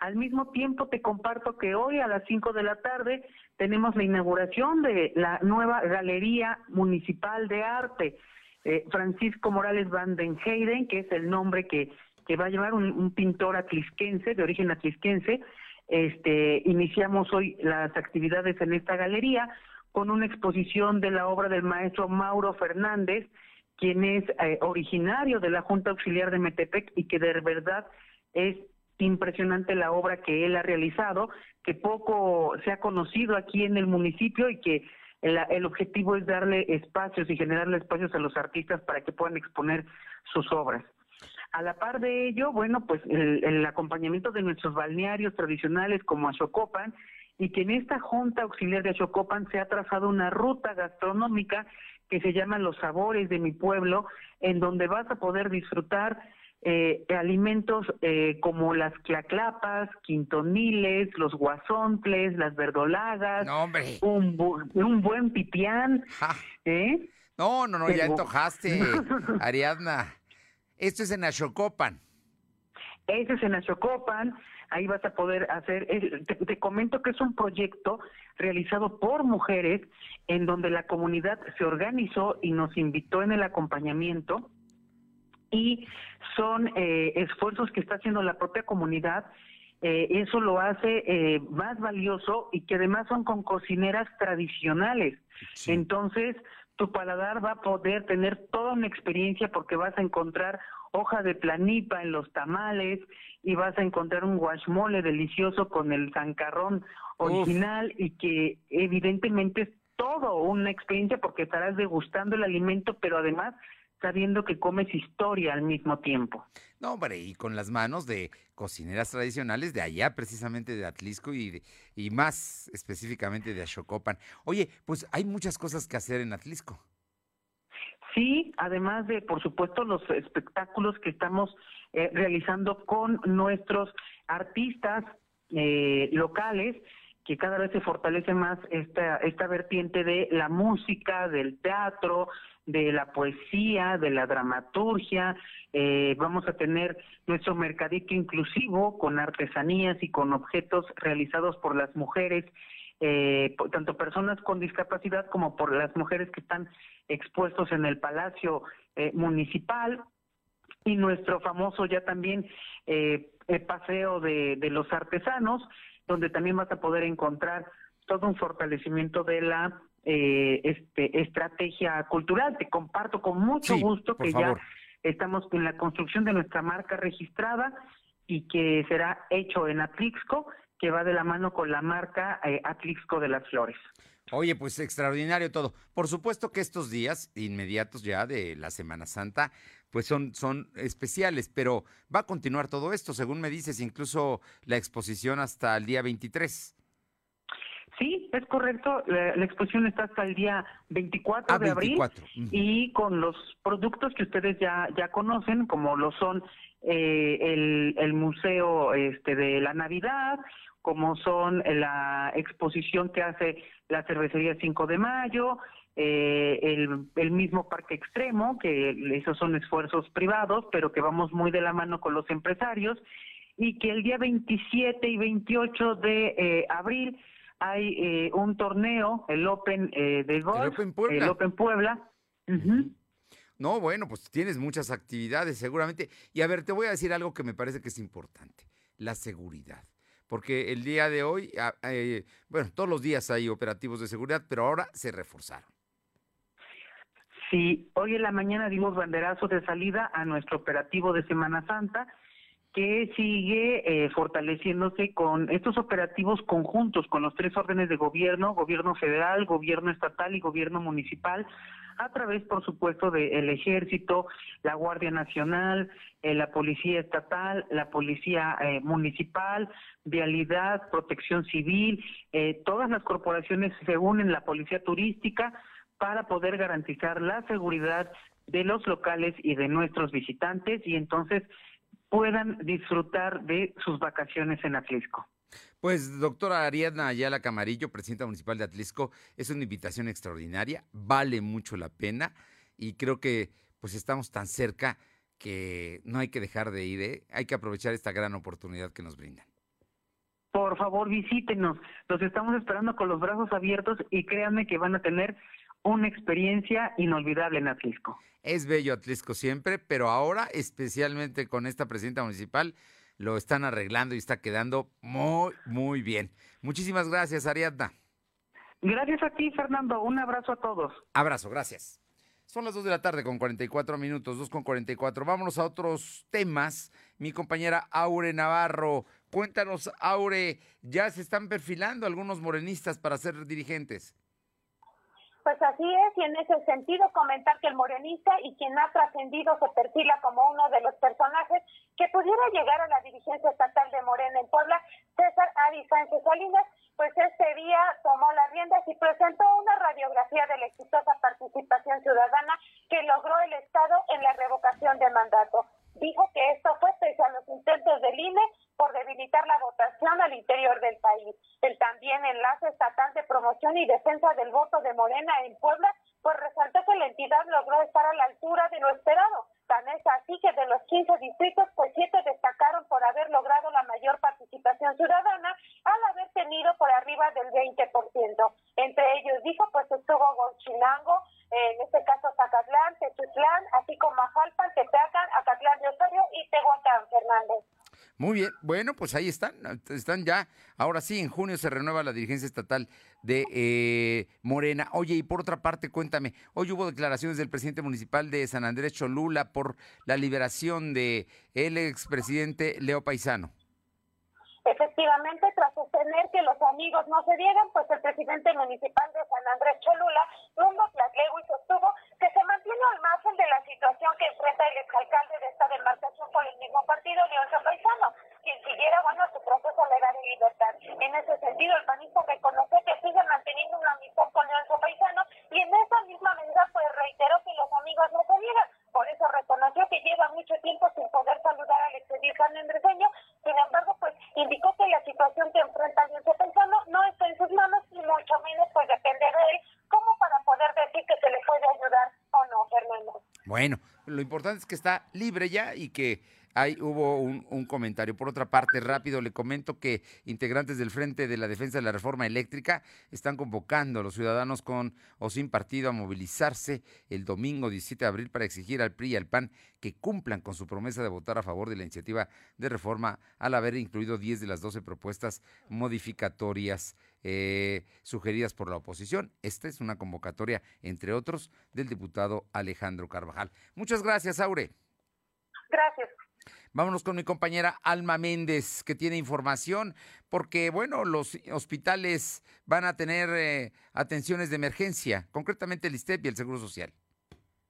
Al mismo tiempo te comparto que hoy a las 5 de la tarde tenemos la inauguración de la nueva Galería Municipal de Arte. Eh, Francisco Morales Van den Heyden, que es el nombre que, que va a llevar un, pintor atlisquense, de origen atlisquense. Este, iniciamos hoy las actividades en esta galería con una exposición de la obra del maestro Mauro Fernández, quien es eh, originario de la Junta Auxiliar de Metepec y que de verdad es impresionante la obra que él ha realizado, que poco se ha conocido aquí en el municipio y que el, objetivo es darle espacios y generarle espacios a los artistas para que puedan exponer sus obras. A la par de ello, bueno, pues el, acompañamiento de nuestros balnearios tradicionales como Ashokopan y que en esta Junta Auxiliar de Ashokopan se ha trazado una ruta gastronómica que se llama Los Sabores de mi Pueblo, en donde vas a poder disfrutar eh, alimentos eh, como las claclapas, quintoniles, los guasontles, las verdolagas, Un, un, buen pipián. ¿eh? No, no, no, ya antojaste, Ariadna. Esto es en Ashokopan. Este es en Ashokopan. Ahí vas a poder hacer, te comento que es un proyecto realizado por mujeres en donde la comunidad se organizó y nos invitó en el acompañamiento y son eh, esfuerzos que está haciendo la propia comunidad. Eh, eso lo hace eh, más valioso y que además son con cocineras tradicionales. Entonces, tu paladar va a poder tener toda una experiencia porque vas a encontrar hoja de planipa en los tamales y vas a encontrar un guachmole delicioso con el zancarrón original y que evidentemente es todo una experiencia porque estarás degustando el alimento, pero además sabiendo que comes historia al mismo tiempo. No, hombre, y con las manos de cocineras tradicionales de allá, precisamente de Atlisco y, y más específicamente de Ashokopan. Oye, pues hay muchas cosas que hacer en Atlisco. Sí, además de, por supuesto, los espectáculos que estamos eh, realizando con nuestros artistas eh, locales, que cada vez se fortalece más esta, esta vertiente de la música, del teatro, de la poesía, de la dramaturgia. Eh, vamos a tener nuestro mercadito inclusivo con artesanías y con objetos realizados por las mujeres, eh, tanto personas con discapacidad como por las mujeres que están expuestos en el Palacio eh, Municipal. Y nuestro famoso ya también paseo de, de los artesanos, donde también vas a poder encontrar todo un fortalecimiento de la eh, este, estrategia cultural. Te comparto con mucho gusto que ya estamos en la construcción de nuestra marca registrada y que será hecho en Atlixco, que va de la mano con la marca eh, Atlixco de las Flores. Oye, pues extraordinario todo. Por supuesto que estos días inmediatos ya de la Semana Santa, pues son, son especiales, pero va a continuar todo esto, según me dices, incluso la exposición hasta el día 23. Sí, es correcto. La, exposición está hasta el día 24 ah, de abril y con los productos que ustedes ya ya conocen, como lo son eh, el, el museo este de la Navidad, como son la exposición que hace la cervecería 5 de Mayo, eh, el, el, mismo Parque Extremo, que esos son esfuerzos privados, pero que vamos muy de la mano con los empresarios, y que el día 27 y 28 de eh, abril hay eh, un torneo, el Open eh, de golf, el Open Puebla. No, bueno, pues tienes muchas actividades seguramente. Y a ver, te voy a decir algo que me parece que es importante, la seguridad. Porque el día de hoy, ah, eh, bueno, todos los días hay operativos de seguridad, pero ahora se reforzaron. Sí, hoy en la mañana dimos banderazo de salida a nuestro operativo de Semana Santa que sigue eh, fortaleciéndose con estos operativos conjuntos con los tres órdenes de gobierno, gobierno federal, gobierno estatal y gobierno municipal, a través, por supuesto, del ejército, la Guardia Nacional, eh, la Policía Estatal, la Policía eh, Municipal, Vialidad, Protección Civil, todas las corporaciones se unen, la Policía Turística, para poder garantizar la seguridad de los locales y de nuestros visitantes. Y entonces puedan disfrutar de sus vacaciones en Atlisco. Pues, doctora Ariadna Ayala Camarillo, presidenta municipal de Atlisco, es una invitación extraordinaria, vale mucho la pena y creo que pues estamos tan cerca que no hay que dejar de ir, ¿eh? hay que aprovechar esta gran oportunidad que nos brindan. Por favor, visítenos, los estamos esperando con los brazos abiertos y créanme que van a tener una experiencia inolvidable en Atlisco. Es bello Atlisco siempre, pero ahora, especialmente con esta presidenta municipal, lo están arreglando y está quedando muy, muy bien. Muchísimas gracias, Ariadna. Gracias a ti, Fernando. Un abrazo a todos. Abrazo, gracias. Son las 2 de la tarde con 44 minutos, 2 con 44. Vámonos a otros temas. Mi compañera Aure Navarro, cuéntanos, Aure, ya se están perfilando algunos morenistas para ser dirigentes. Pues así es, y en ese sentido comentar que el morenista y quien ha trascendido se perfila como uno de los personajes que pudiera llegar a la dirigencia estatal de Morena en Puebla, César Ari Sánchez Salinas, pues este día tomó las riendas y presentó una radiografía de la exitosa participación ciudadana que logró el Estado en la revocación de mandato. Dijo que esto fue pese a los intentos del INE por debilitar la votación al interior del país. El también enlace estatal de promoción y defensa del voto de Morena en Puebla, pues resaltó que la entidad logró estar a la altura de lo esperado. Tan es así que de los 15 distritos, pues siete destacaron por haber logrado la mayor participación ciudadana al haber tenido por arriba del 20%. Entre ellos dijo, pues estuvo Gonchinango, en este caso Zacatlán, Tetutlán, así como Ajalpan, Tepeacan, Acatlán de Osorio y Tehuacán, Fernández. Muy bien, bueno, pues ahí están, están ya. Ahora sí, en junio se renueva la dirigencia estatal de eh, Morena. Oye, y por otra parte, cuéntame, hoy hubo declaraciones del presidente municipal de San Andrés Cholula por la liberación de el expresidente Leo Paisano. Efectivamente, tras sostener que los amigos no se dieran, pues el presidente municipal de San Andrés Cholula, Rumbo y sostuvo que se mantiene al margen de la situación que enfrenta el exalcalde de esta demarcación por el mismo partido, Leoncio Paisano, quien siguiera, bueno, su proceso legal y libertad. En ese sentido, el panista reconoció que sigue manteniendo una amistad con Leoncio Paisano y en esa misma medida, pues reiteró que los amigos no se dieran. Por eso reconoció que lleva mucho tiempo sin poder saludar al exedil andreseño. Sin embargo, pues indicó que la situación que enfrenta Leoncio Paisano no está en sus manos y mucho menos pues depende de él como para poder decir que se le puede ayudar o no, Fernando. Bueno, lo importante es que está libre ya y que Ahí hubo un, comentario. Por otra parte, rápido le comento que integrantes del Frente de la Defensa de la Reforma Eléctrica están convocando a los ciudadanos con o sin partido a movilizarse el domingo 17 de abril para exigir al PRI y al PAN que cumplan con su promesa de votar a favor de la iniciativa de reforma al haber incluido 10 de las 12 propuestas modificatorias eh, sugeridas por la oposición. Esta es una convocatoria, entre otros, del diputado Alejandro Carvajal. Muchas gracias, Aure. Gracias. Vámonos con mi compañera Alma Méndez, que tiene información, porque, bueno, los hospitales van a tener eh, atenciones de emergencia, concretamente el ISTEP y el Seguro Social.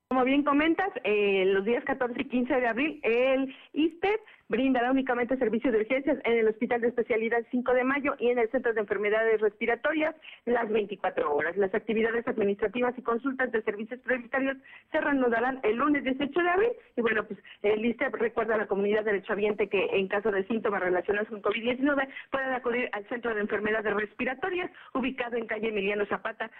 Como bien comentas, eh, los días 14 y 15 de abril, el ISTEP brindará únicamente servicios de urgencias en el Hospital de Especialidad 5 de Mayo y en el Centro de Enfermedades Respiratorias las 24 horas. Las actividades administrativas y consultas de servicios prioritarios se reanudarán el lunes 18 de abril y bueno, pues el ISTEP recuerda a la comunidad derechohabiente que en caso de síntomas relacionados con COVID-19 pueden acudir al Centro de Enfermedades Respiratorias ubicado en calle Emiliano Zapata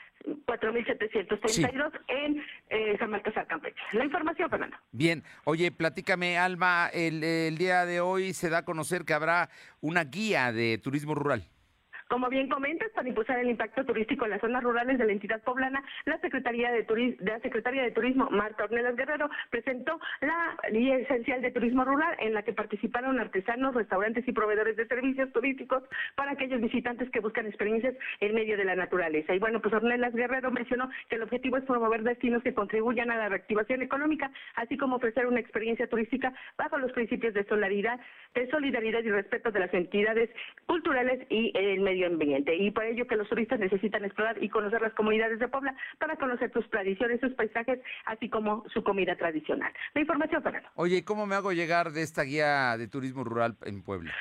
4732 en eh, San Marcos Campeche. La información, Fernando. Bien, oye, platícame, Alma, el, el día de hoy se da a conocer que habrá una guía de turismo rural. Como bien comentas, para impulsar el impacto turístico en las zonas rurales de la entidad poblana, la Secretaría de, Turismo, la Secretaría de Turismo, Marta Ornelas Guerrero, presentó la Guía Esencial de Turismo Rural, en la que participaron artesanos, restaurantes y proveedores de servicios turísticos para aquellos visitantes que buscan experiencias en medio de la naturaleza. Y bueno, pues Ornelas Guerrero mencionó que el objetivo es promover destinos que contribuyan a la reactivación económica, así como ofrecer una experiencia turística bajo los principios de solidaridad, de solidaridad y respeto de las entidades culturales y el medio ambiente. Y por ello que los turistas necesitan explorar y conocer las comunidades de Puebla para conocer sus tradiciones, sus paisajes, así como su comida tradicional. La información, Fernando. Oye, ¿cómo me hago llegar de esta guía de turismo rural en Puebla?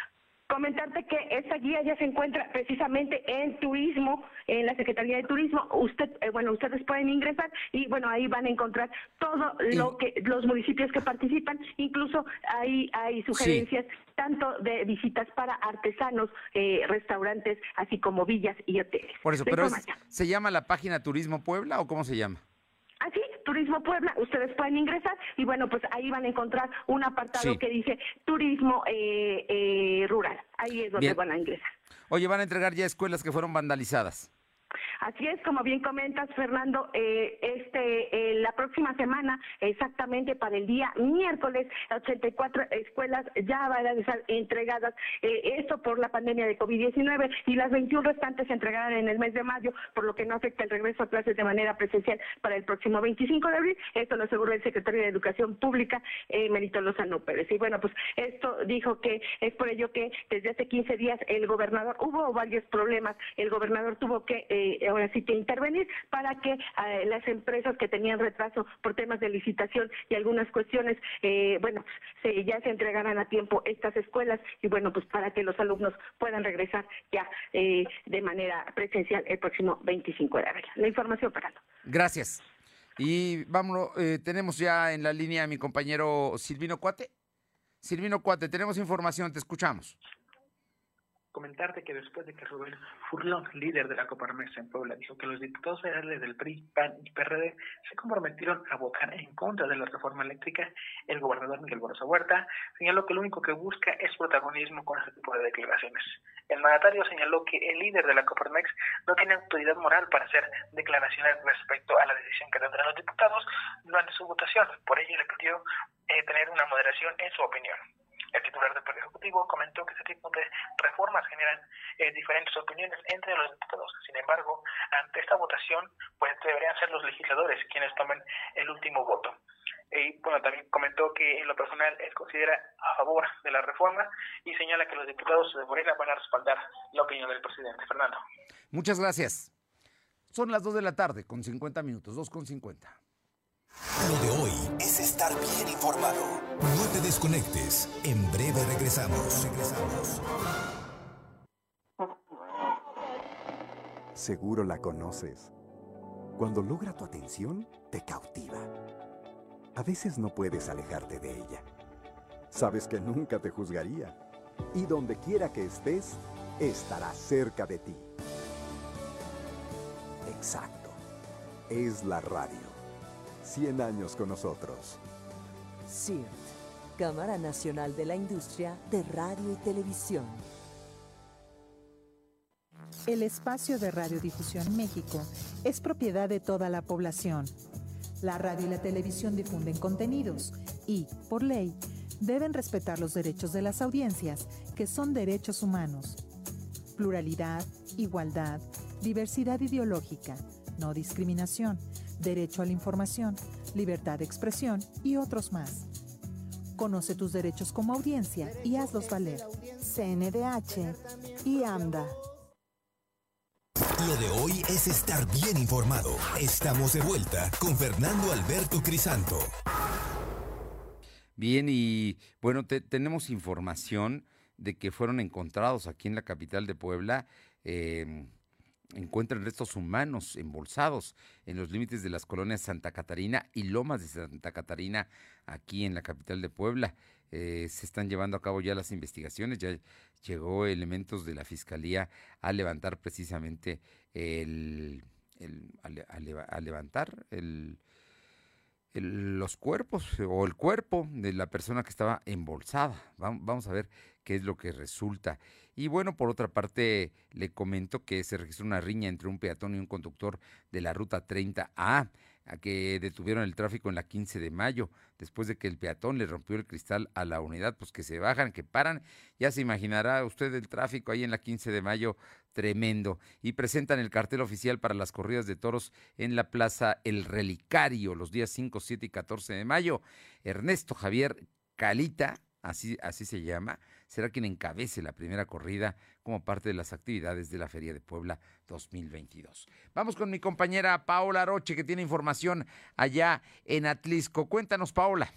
Comentarte que esta guía ya se encuentra precisamente en turismo, en la Secretaría de Turismo. Usted, eh, bueno, ustedes pueden ingresar y bueno, ahí van a encontrar todo lo que los municipios que participan, incluso ahí hay sugerencias tanto de visitas para artesanos, eh, restaurantes, así como villas y hoteles. Por eso, pero ¿se llama la página Turismo Puebla o cómo se llama? Así, Turismo Puebla, ustedes pueden ingresar y bueno, pues ahí van a encontrar un apartado que dice Turismo eh, eh, Rural. Ahí es donde van a ingresar. Oye, van a entregar ya escuelas que fueron vandalizadas. Así es, como bien comentas, Fernando, eh, este, eh, la próxima semana, exactamente para el día miércoles, 84 escuelas ya van a estar entregadas, eh, esto por la pandemia de COVID-19, y las 21 restantes se entregarán en el mes de mayo, por lo que no afecta el regreso a clases de manera presencial para el próximo 25 de abril. Esto lo aseguró el secretario de Educación Pública, eh, Merito Lozano Pérez. Y bueno, pues esto dijo que es por ello que desde hace 15 días el gobernador, hubo varios problemas, el gobernador tuvo que eh, ahora sí que intervenir para que eh, las empresas que tenían retraso por temas de licitación y algunas cuestiones, eh, bueno, se, ya se entregaran a tiempo estas escuelas y bueno, pues para que los alumnos puedan regresar ya de manera presencial el próximo 25 de abril. La información, Fernando. Gracias. Y vámonos, tenemos ya en la línea a mi compañero Silvino Cuate. Silvino Cuate, tenemos información, te escuchamos comentarte que después de que Rubén Furlón, líder de la Coparmex en Puebla, dijo que los diputados federales del PRI, PAN y PRD se comprometieron a votar en contra de la reforma eléctrica, el gobernador Miguel Borrosa Huerta señaló que lo único que busca es protagonismo con este tipo de declaraciones. El mandatario señaló que el líder de la Coparmex no tiene autoridad moral para hacer declaraciones respecto a la decisión que tendrán los diputados durante su votación. Por ello le pidió eh, tener una moderación en su opinión. El titular del Poder Ejecutivo comentó que este tipo de reformas generan eh, diferentes opiniones entre los diputados. Sin embargo, ante esta votación, pues deberían ser los legisladores quienes tomen el último voto. Y bueno, también comentó que en lo personal él considera a favor de la reforma y señala que los diputados de Morena van a respaldar la opinión del presidente. Fernando. Muchas gracias. Son las 2 de la tarde con 50 minutos, 2 con 50. Lo de hoy es estar bien informado. No te desconectes. En breve regresamos. Regresamos. Seguro la conoces. Cuando logra tu atención, te cautiva. A veces no puedes alejarte de ella. Sabes que nunca te juzgaría. Y donde quiera que estés, estará cerca de ti. Exacto. Es la radio 100 años con nosotros. CIRT, Cámara Nacional de la Industria de Radio y Televisión. El espacio de radiodifusión México es propiedad de toda la población. La radio y la televisión difunden contenidos y, por ley, deben respetar los derechos de las audiencias, que son derechos humanos. Pluralidad, igualdad, diversidad ideológica, no discriminación derecho a la información, libertad de expresión y otros más. Conoce tus derechos como audiencia y hazlos valer. CNDH y AMDA. Lo de hoy es estar bien informado. Estamos de vuelta con Fernando Alberto Crisanto. Bien, y bueno, tenemos información de que fueron encontrados aquí en la capital de Puebla eh, encuentran restos humanos embolsados en los límites de las colonias Santa Catarina y Lomas de Santa Catarina, aquí en la capital de Puebla. Eh, se están llevando a cabo ya las investigaciones, ya llegó elementos de la Fiscalía a levantar precisamente el, a, levantar el, los cuerpos o el cuerpo de la persona que estaba embolsada. Vamos a ver qué es lo que resulta. Y bueno, por otra parte, le comento que se registró una riña entre un peatón y un conductor de la ruta 30A a que detuvieron el tráfico en la 15 de mayo, después de que el peatón le rompió el cristal a la unidad, pues que se bajan, que paran, ya se imaginará usted el tráfico ahí en la 15 de mayo, tremendo, y presentan el cartel oficial para las corridas de toros en la Plaza El Relicario, los días 5, 7 y 14 de mayo. Ernesto Javier Calita, así, así se llama, será quien encabece la primera corrida como parte de las actividades de la Feria de Puebla 2022. Vamos con mi compañera Paola Roche, que tiene información allá en Atlisco. Cuéntanos, Paola.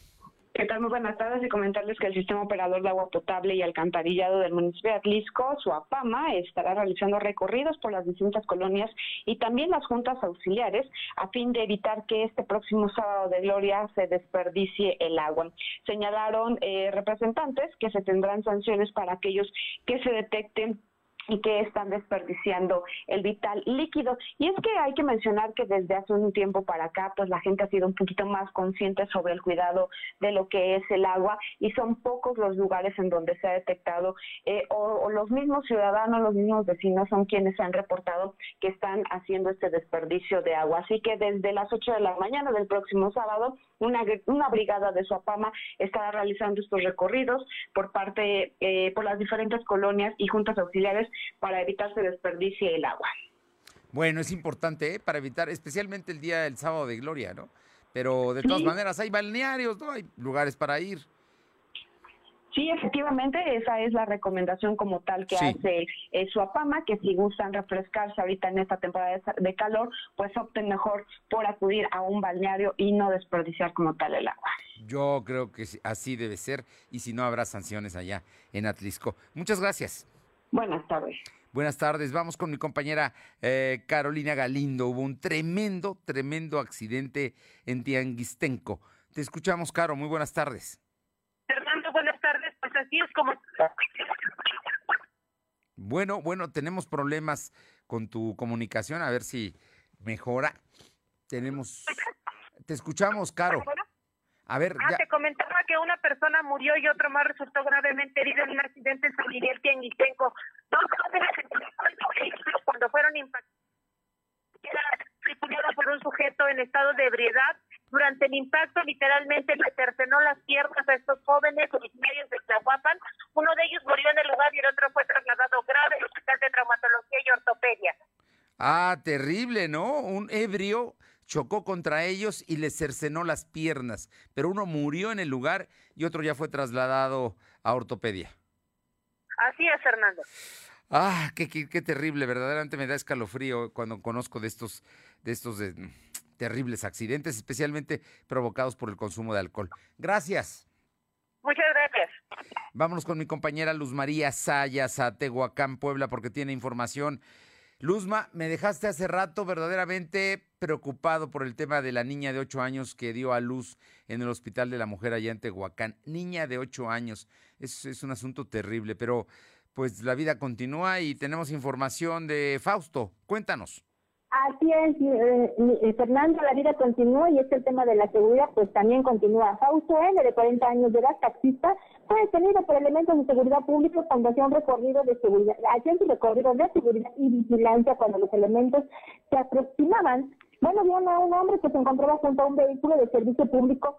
¿Qué tal? Muy buenas tardes y comentarles que el Sistema Operador de Agua Potable y Alcantarillado del municipio de Atlisco, Suapama, estará realizando recorridos por las distintas colonias y también las juntas auxiliares a fin de evitar que este próximo sábado de gloria se desperdicie el agua. Señalaron eh, representantes que se tendrán sanciones para aquellos que se detecten y que están desperdiciando el vital líquido. Y es que hay que mencionar que desde hace un tiempo para acá, pues la gente ha sido un poquito más consciente sobre el cuidado de lo que es el agua y son pocos los lugares en donde se ha detectado eh, o, los mismos ciudadanos, los mismos vecinos son quienes han reportado que están haciendo este desperdicio de agua. Así que desde las 8 de la mañana del próximo sábado, una, una brigada de Suapama estará realizando estos recorridos por parte, eh, por las diferentes colonias y juntas auxiliares para evitar se desperdicie el agua. Bueno, es importante ¿eh? para evitar, especialmente el día del sábado de gloria, ¿no? Pero de todas maneras hay balnearios, ¿no? Hay lugares para ir. Sí, efectivamente, esa es la recomendación como tal que hace eh, Suapama, que si gustan refrescarse ahorita en esta temporada de calor, pues opten mejor por acudir a un balneario y no desperdiciar como tal el agua. Yo creo que así debe ser y si no habrá sanciones allá en Atlisco. Muchas gracias. Buenas tardes. Buenas tardes. Vamos con mi compañera eh, Carolina Galindo. Hubo un tremendo, tremendo accidente en Tianguistenco. Te escuchamos, Caro. Muy buenas tardes. Fernando, buenas tardes. Pues así es como... Bueno, bueno, tenemos problemas con tu comunicación. A ver si mejora. Tenemos... Te escuchamos, Caro. A ver, ah, te comentaba que una persona murió y otro más resultó gravemente herido en un accidente en San Miguel Tianguistenco. Dos jóvenes cuando fueron impactados por un sujeto en estado de ebriedad. Durante el impacto, literalmente le cercenó las piernas a estos jóvenes originarios de Tlahuapan. Uno de ellos murió en el lugar y el otro fue trasladado grave al Hospital de Traumatología y Ortopedia. Ah, terrible, ¿no? Un ebrio chocó contra ellos y les cercenó las piernas, pero uno murió en el lugar y otro ya fue trasladado a ortopedia. Así es, Fernando. Ah, qué, qué, terrible, verdaderamente me da escalofrío cuando conozco de estos, de estos terribles accidentes, especialmente provocados por el consumo de alcohol. Gracias. Muchas gracias. Vámonos con mi compañera Luz María Sayas a Tehuacán, Puebla, porque tiene información Luzma, me dejaste hace rato verdaderamente preocupado por el tema de la niña de 8 años que dio a luz en el Hospital de la Mujer allá en Tehuacán. Niña de 8 años. Es, un asunto terrible, pero pues la vida continúa y tenemos información de Fausto. Cuéntanos. Así es, eh, eh, Fernando, la vida continúa y este tema de la seguridad pues también continúa. Fausto N, de 40 años de edad, taxista, fue detenido por elementos de seguridad pública cuando hacía un recorrido de seguridad, hacía un recorrido de seguridad y vigilancia cuando los elementos se aproximaban bueno, vieron a un hombre que se encontraba junto a un vehículo de servicio público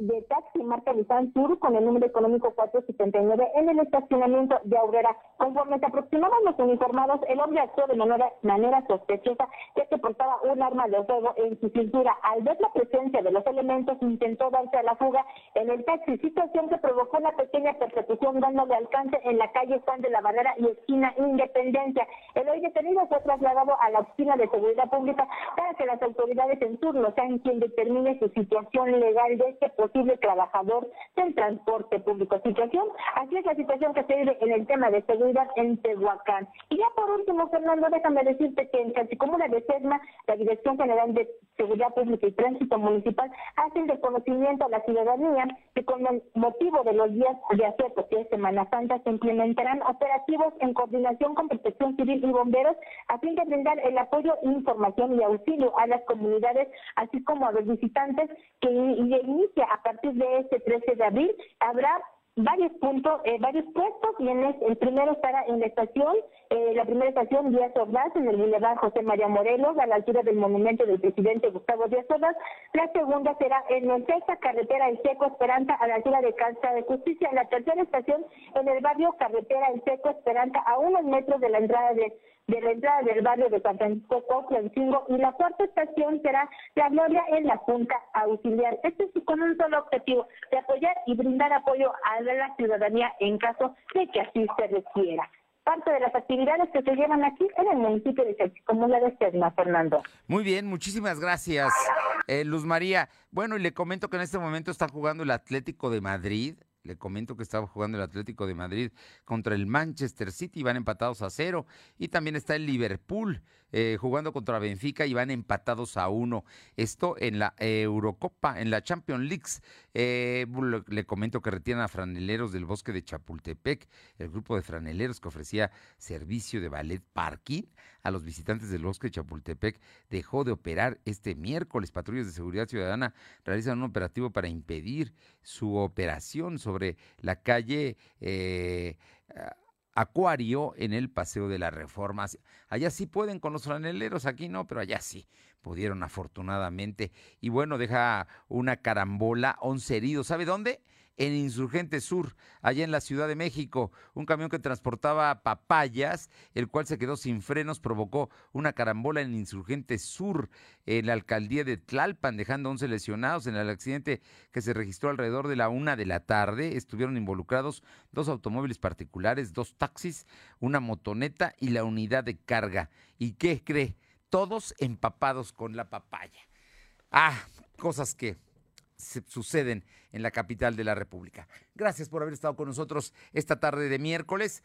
de taxi marca Nissan Sur con el número económico 479 en el estacionamiento de Aurora. Conforme se aproximaban los uniformados, el hombre actuó de manera, manera sospechosa que portaba un arma de fuego en su cintura. Al ver la presencia de los elementos, intentó darse a la fuga en el taxi, situación que provocó una pequeña persecución dándole alcance en la calle Juan de la Barrera y esquina Independencia. El hoy detenido fue trasladado a la oficina de seguridad pública para que las autoridades en turno sean quien determine su situación legal de este posible trabajador del transporte público. Situación, así es la situación que se vive en el tema de seguridad en Tehuacán. Y ya por último, Fernando, déjame decirte que en Canticomuna de La Dirección General de Seguridad Pública y Tránsito Municipal hace el reconocimiento a la ciudadanía que con el motivo de los días de acerto que es Semana Santa se implementarán operativos en coordinación con Protección Civil y bomberos a fin de brindar el apoyo, información y auxilio a las comunidades, así como a los visitantes, que inicia a partir de este 13 de abril. Habrá varios puntos, eh, varios puestos, y en el, primero estará en la estación, eh, la primera estación Díaz Ordaz, en el Boulevard José María Morelos, a la altura del monumento del presidente Gustavo Díaz Ordaz. La segunda será en el sexta carretera El Seco Esperanza, a la altura de Casa de Justicia. La tercera estación en el barrio Carretera El Seco Esperanza, a unos metros de la entrada de de la entrada del barrio de San Francisco Coclancingo y la cuarta estación será la Gloria en la Junta Auxiliar. Esto es con un solo objetivo, de apoyar y brindar apoyo a la ciudadanía en caso de que así se requiera. Parte de las actividades que se llevan aquí en el municipio de Chachicomula de Sedma, Fernando. Muy bien, muchísimas gracias, eh, Luz María. Bueno, y le comento que en este momento está jugando el Atlético de Madrid Le comento que estaba jugando el Atlético de Madrid contra el Manchester City, van empatados a cero. Y también está el Liverpool eh, jugando contra Benfica y van empatados a uno. Esto en la Eurocopa, en la Champions League. Eh, le comento que retiran a franeleros del bosque de Chapultepec, el grupo de franeleros que ofrecía servicio de ballet parking a los visitantes del bosque de Chapultepec dejó de operar este miércoles. Patrullas de seguridad ciudadana realizan un operativo para impedir su operación sobre la calle. Eh, Acuario en el Paseo de la Reforma. Allá sí pueden con los franeleros, aquí no, pero allá sí pudieron afortunadamente. Y bueno, deja una carambola, 11 heridos. ¿Sabe dónde? En Insurgente Sur, allá en la Ciudad de México. Un camión que transportaba papayas, el cual se quedó sin frenos, provocó una carambola en Insurgente Sur, en la alcaldía de Tlalpan, dejando 11 lesionados en el accidente que se registró alrededor de la una de la tarde. Estuvieron involucrados dos automóviles particulares, dos taxis, una motoneta y la unidad de carga. ¿Y qué cree? Todos empapados con la papaya. Ah, cosas que suceden en la capital de la República. Gracias por haber estado con nosotros esta tarde de miércoles.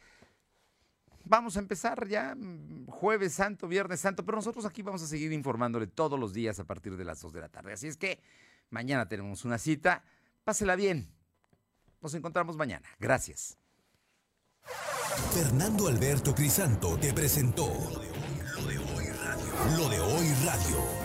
Vamos a empezar ya mm, jueves santo, viernes santo, pero nosotros aquí vamos a seguir informándole todos los días a partir de las 2 de la tarde. Así es que mañana tenemos una cita. Pásela bien. Nos encontramos mañana. Gracias. Fernando Alberto Crisanto te presentó Lo de hoy radio. Lo de hoy radio.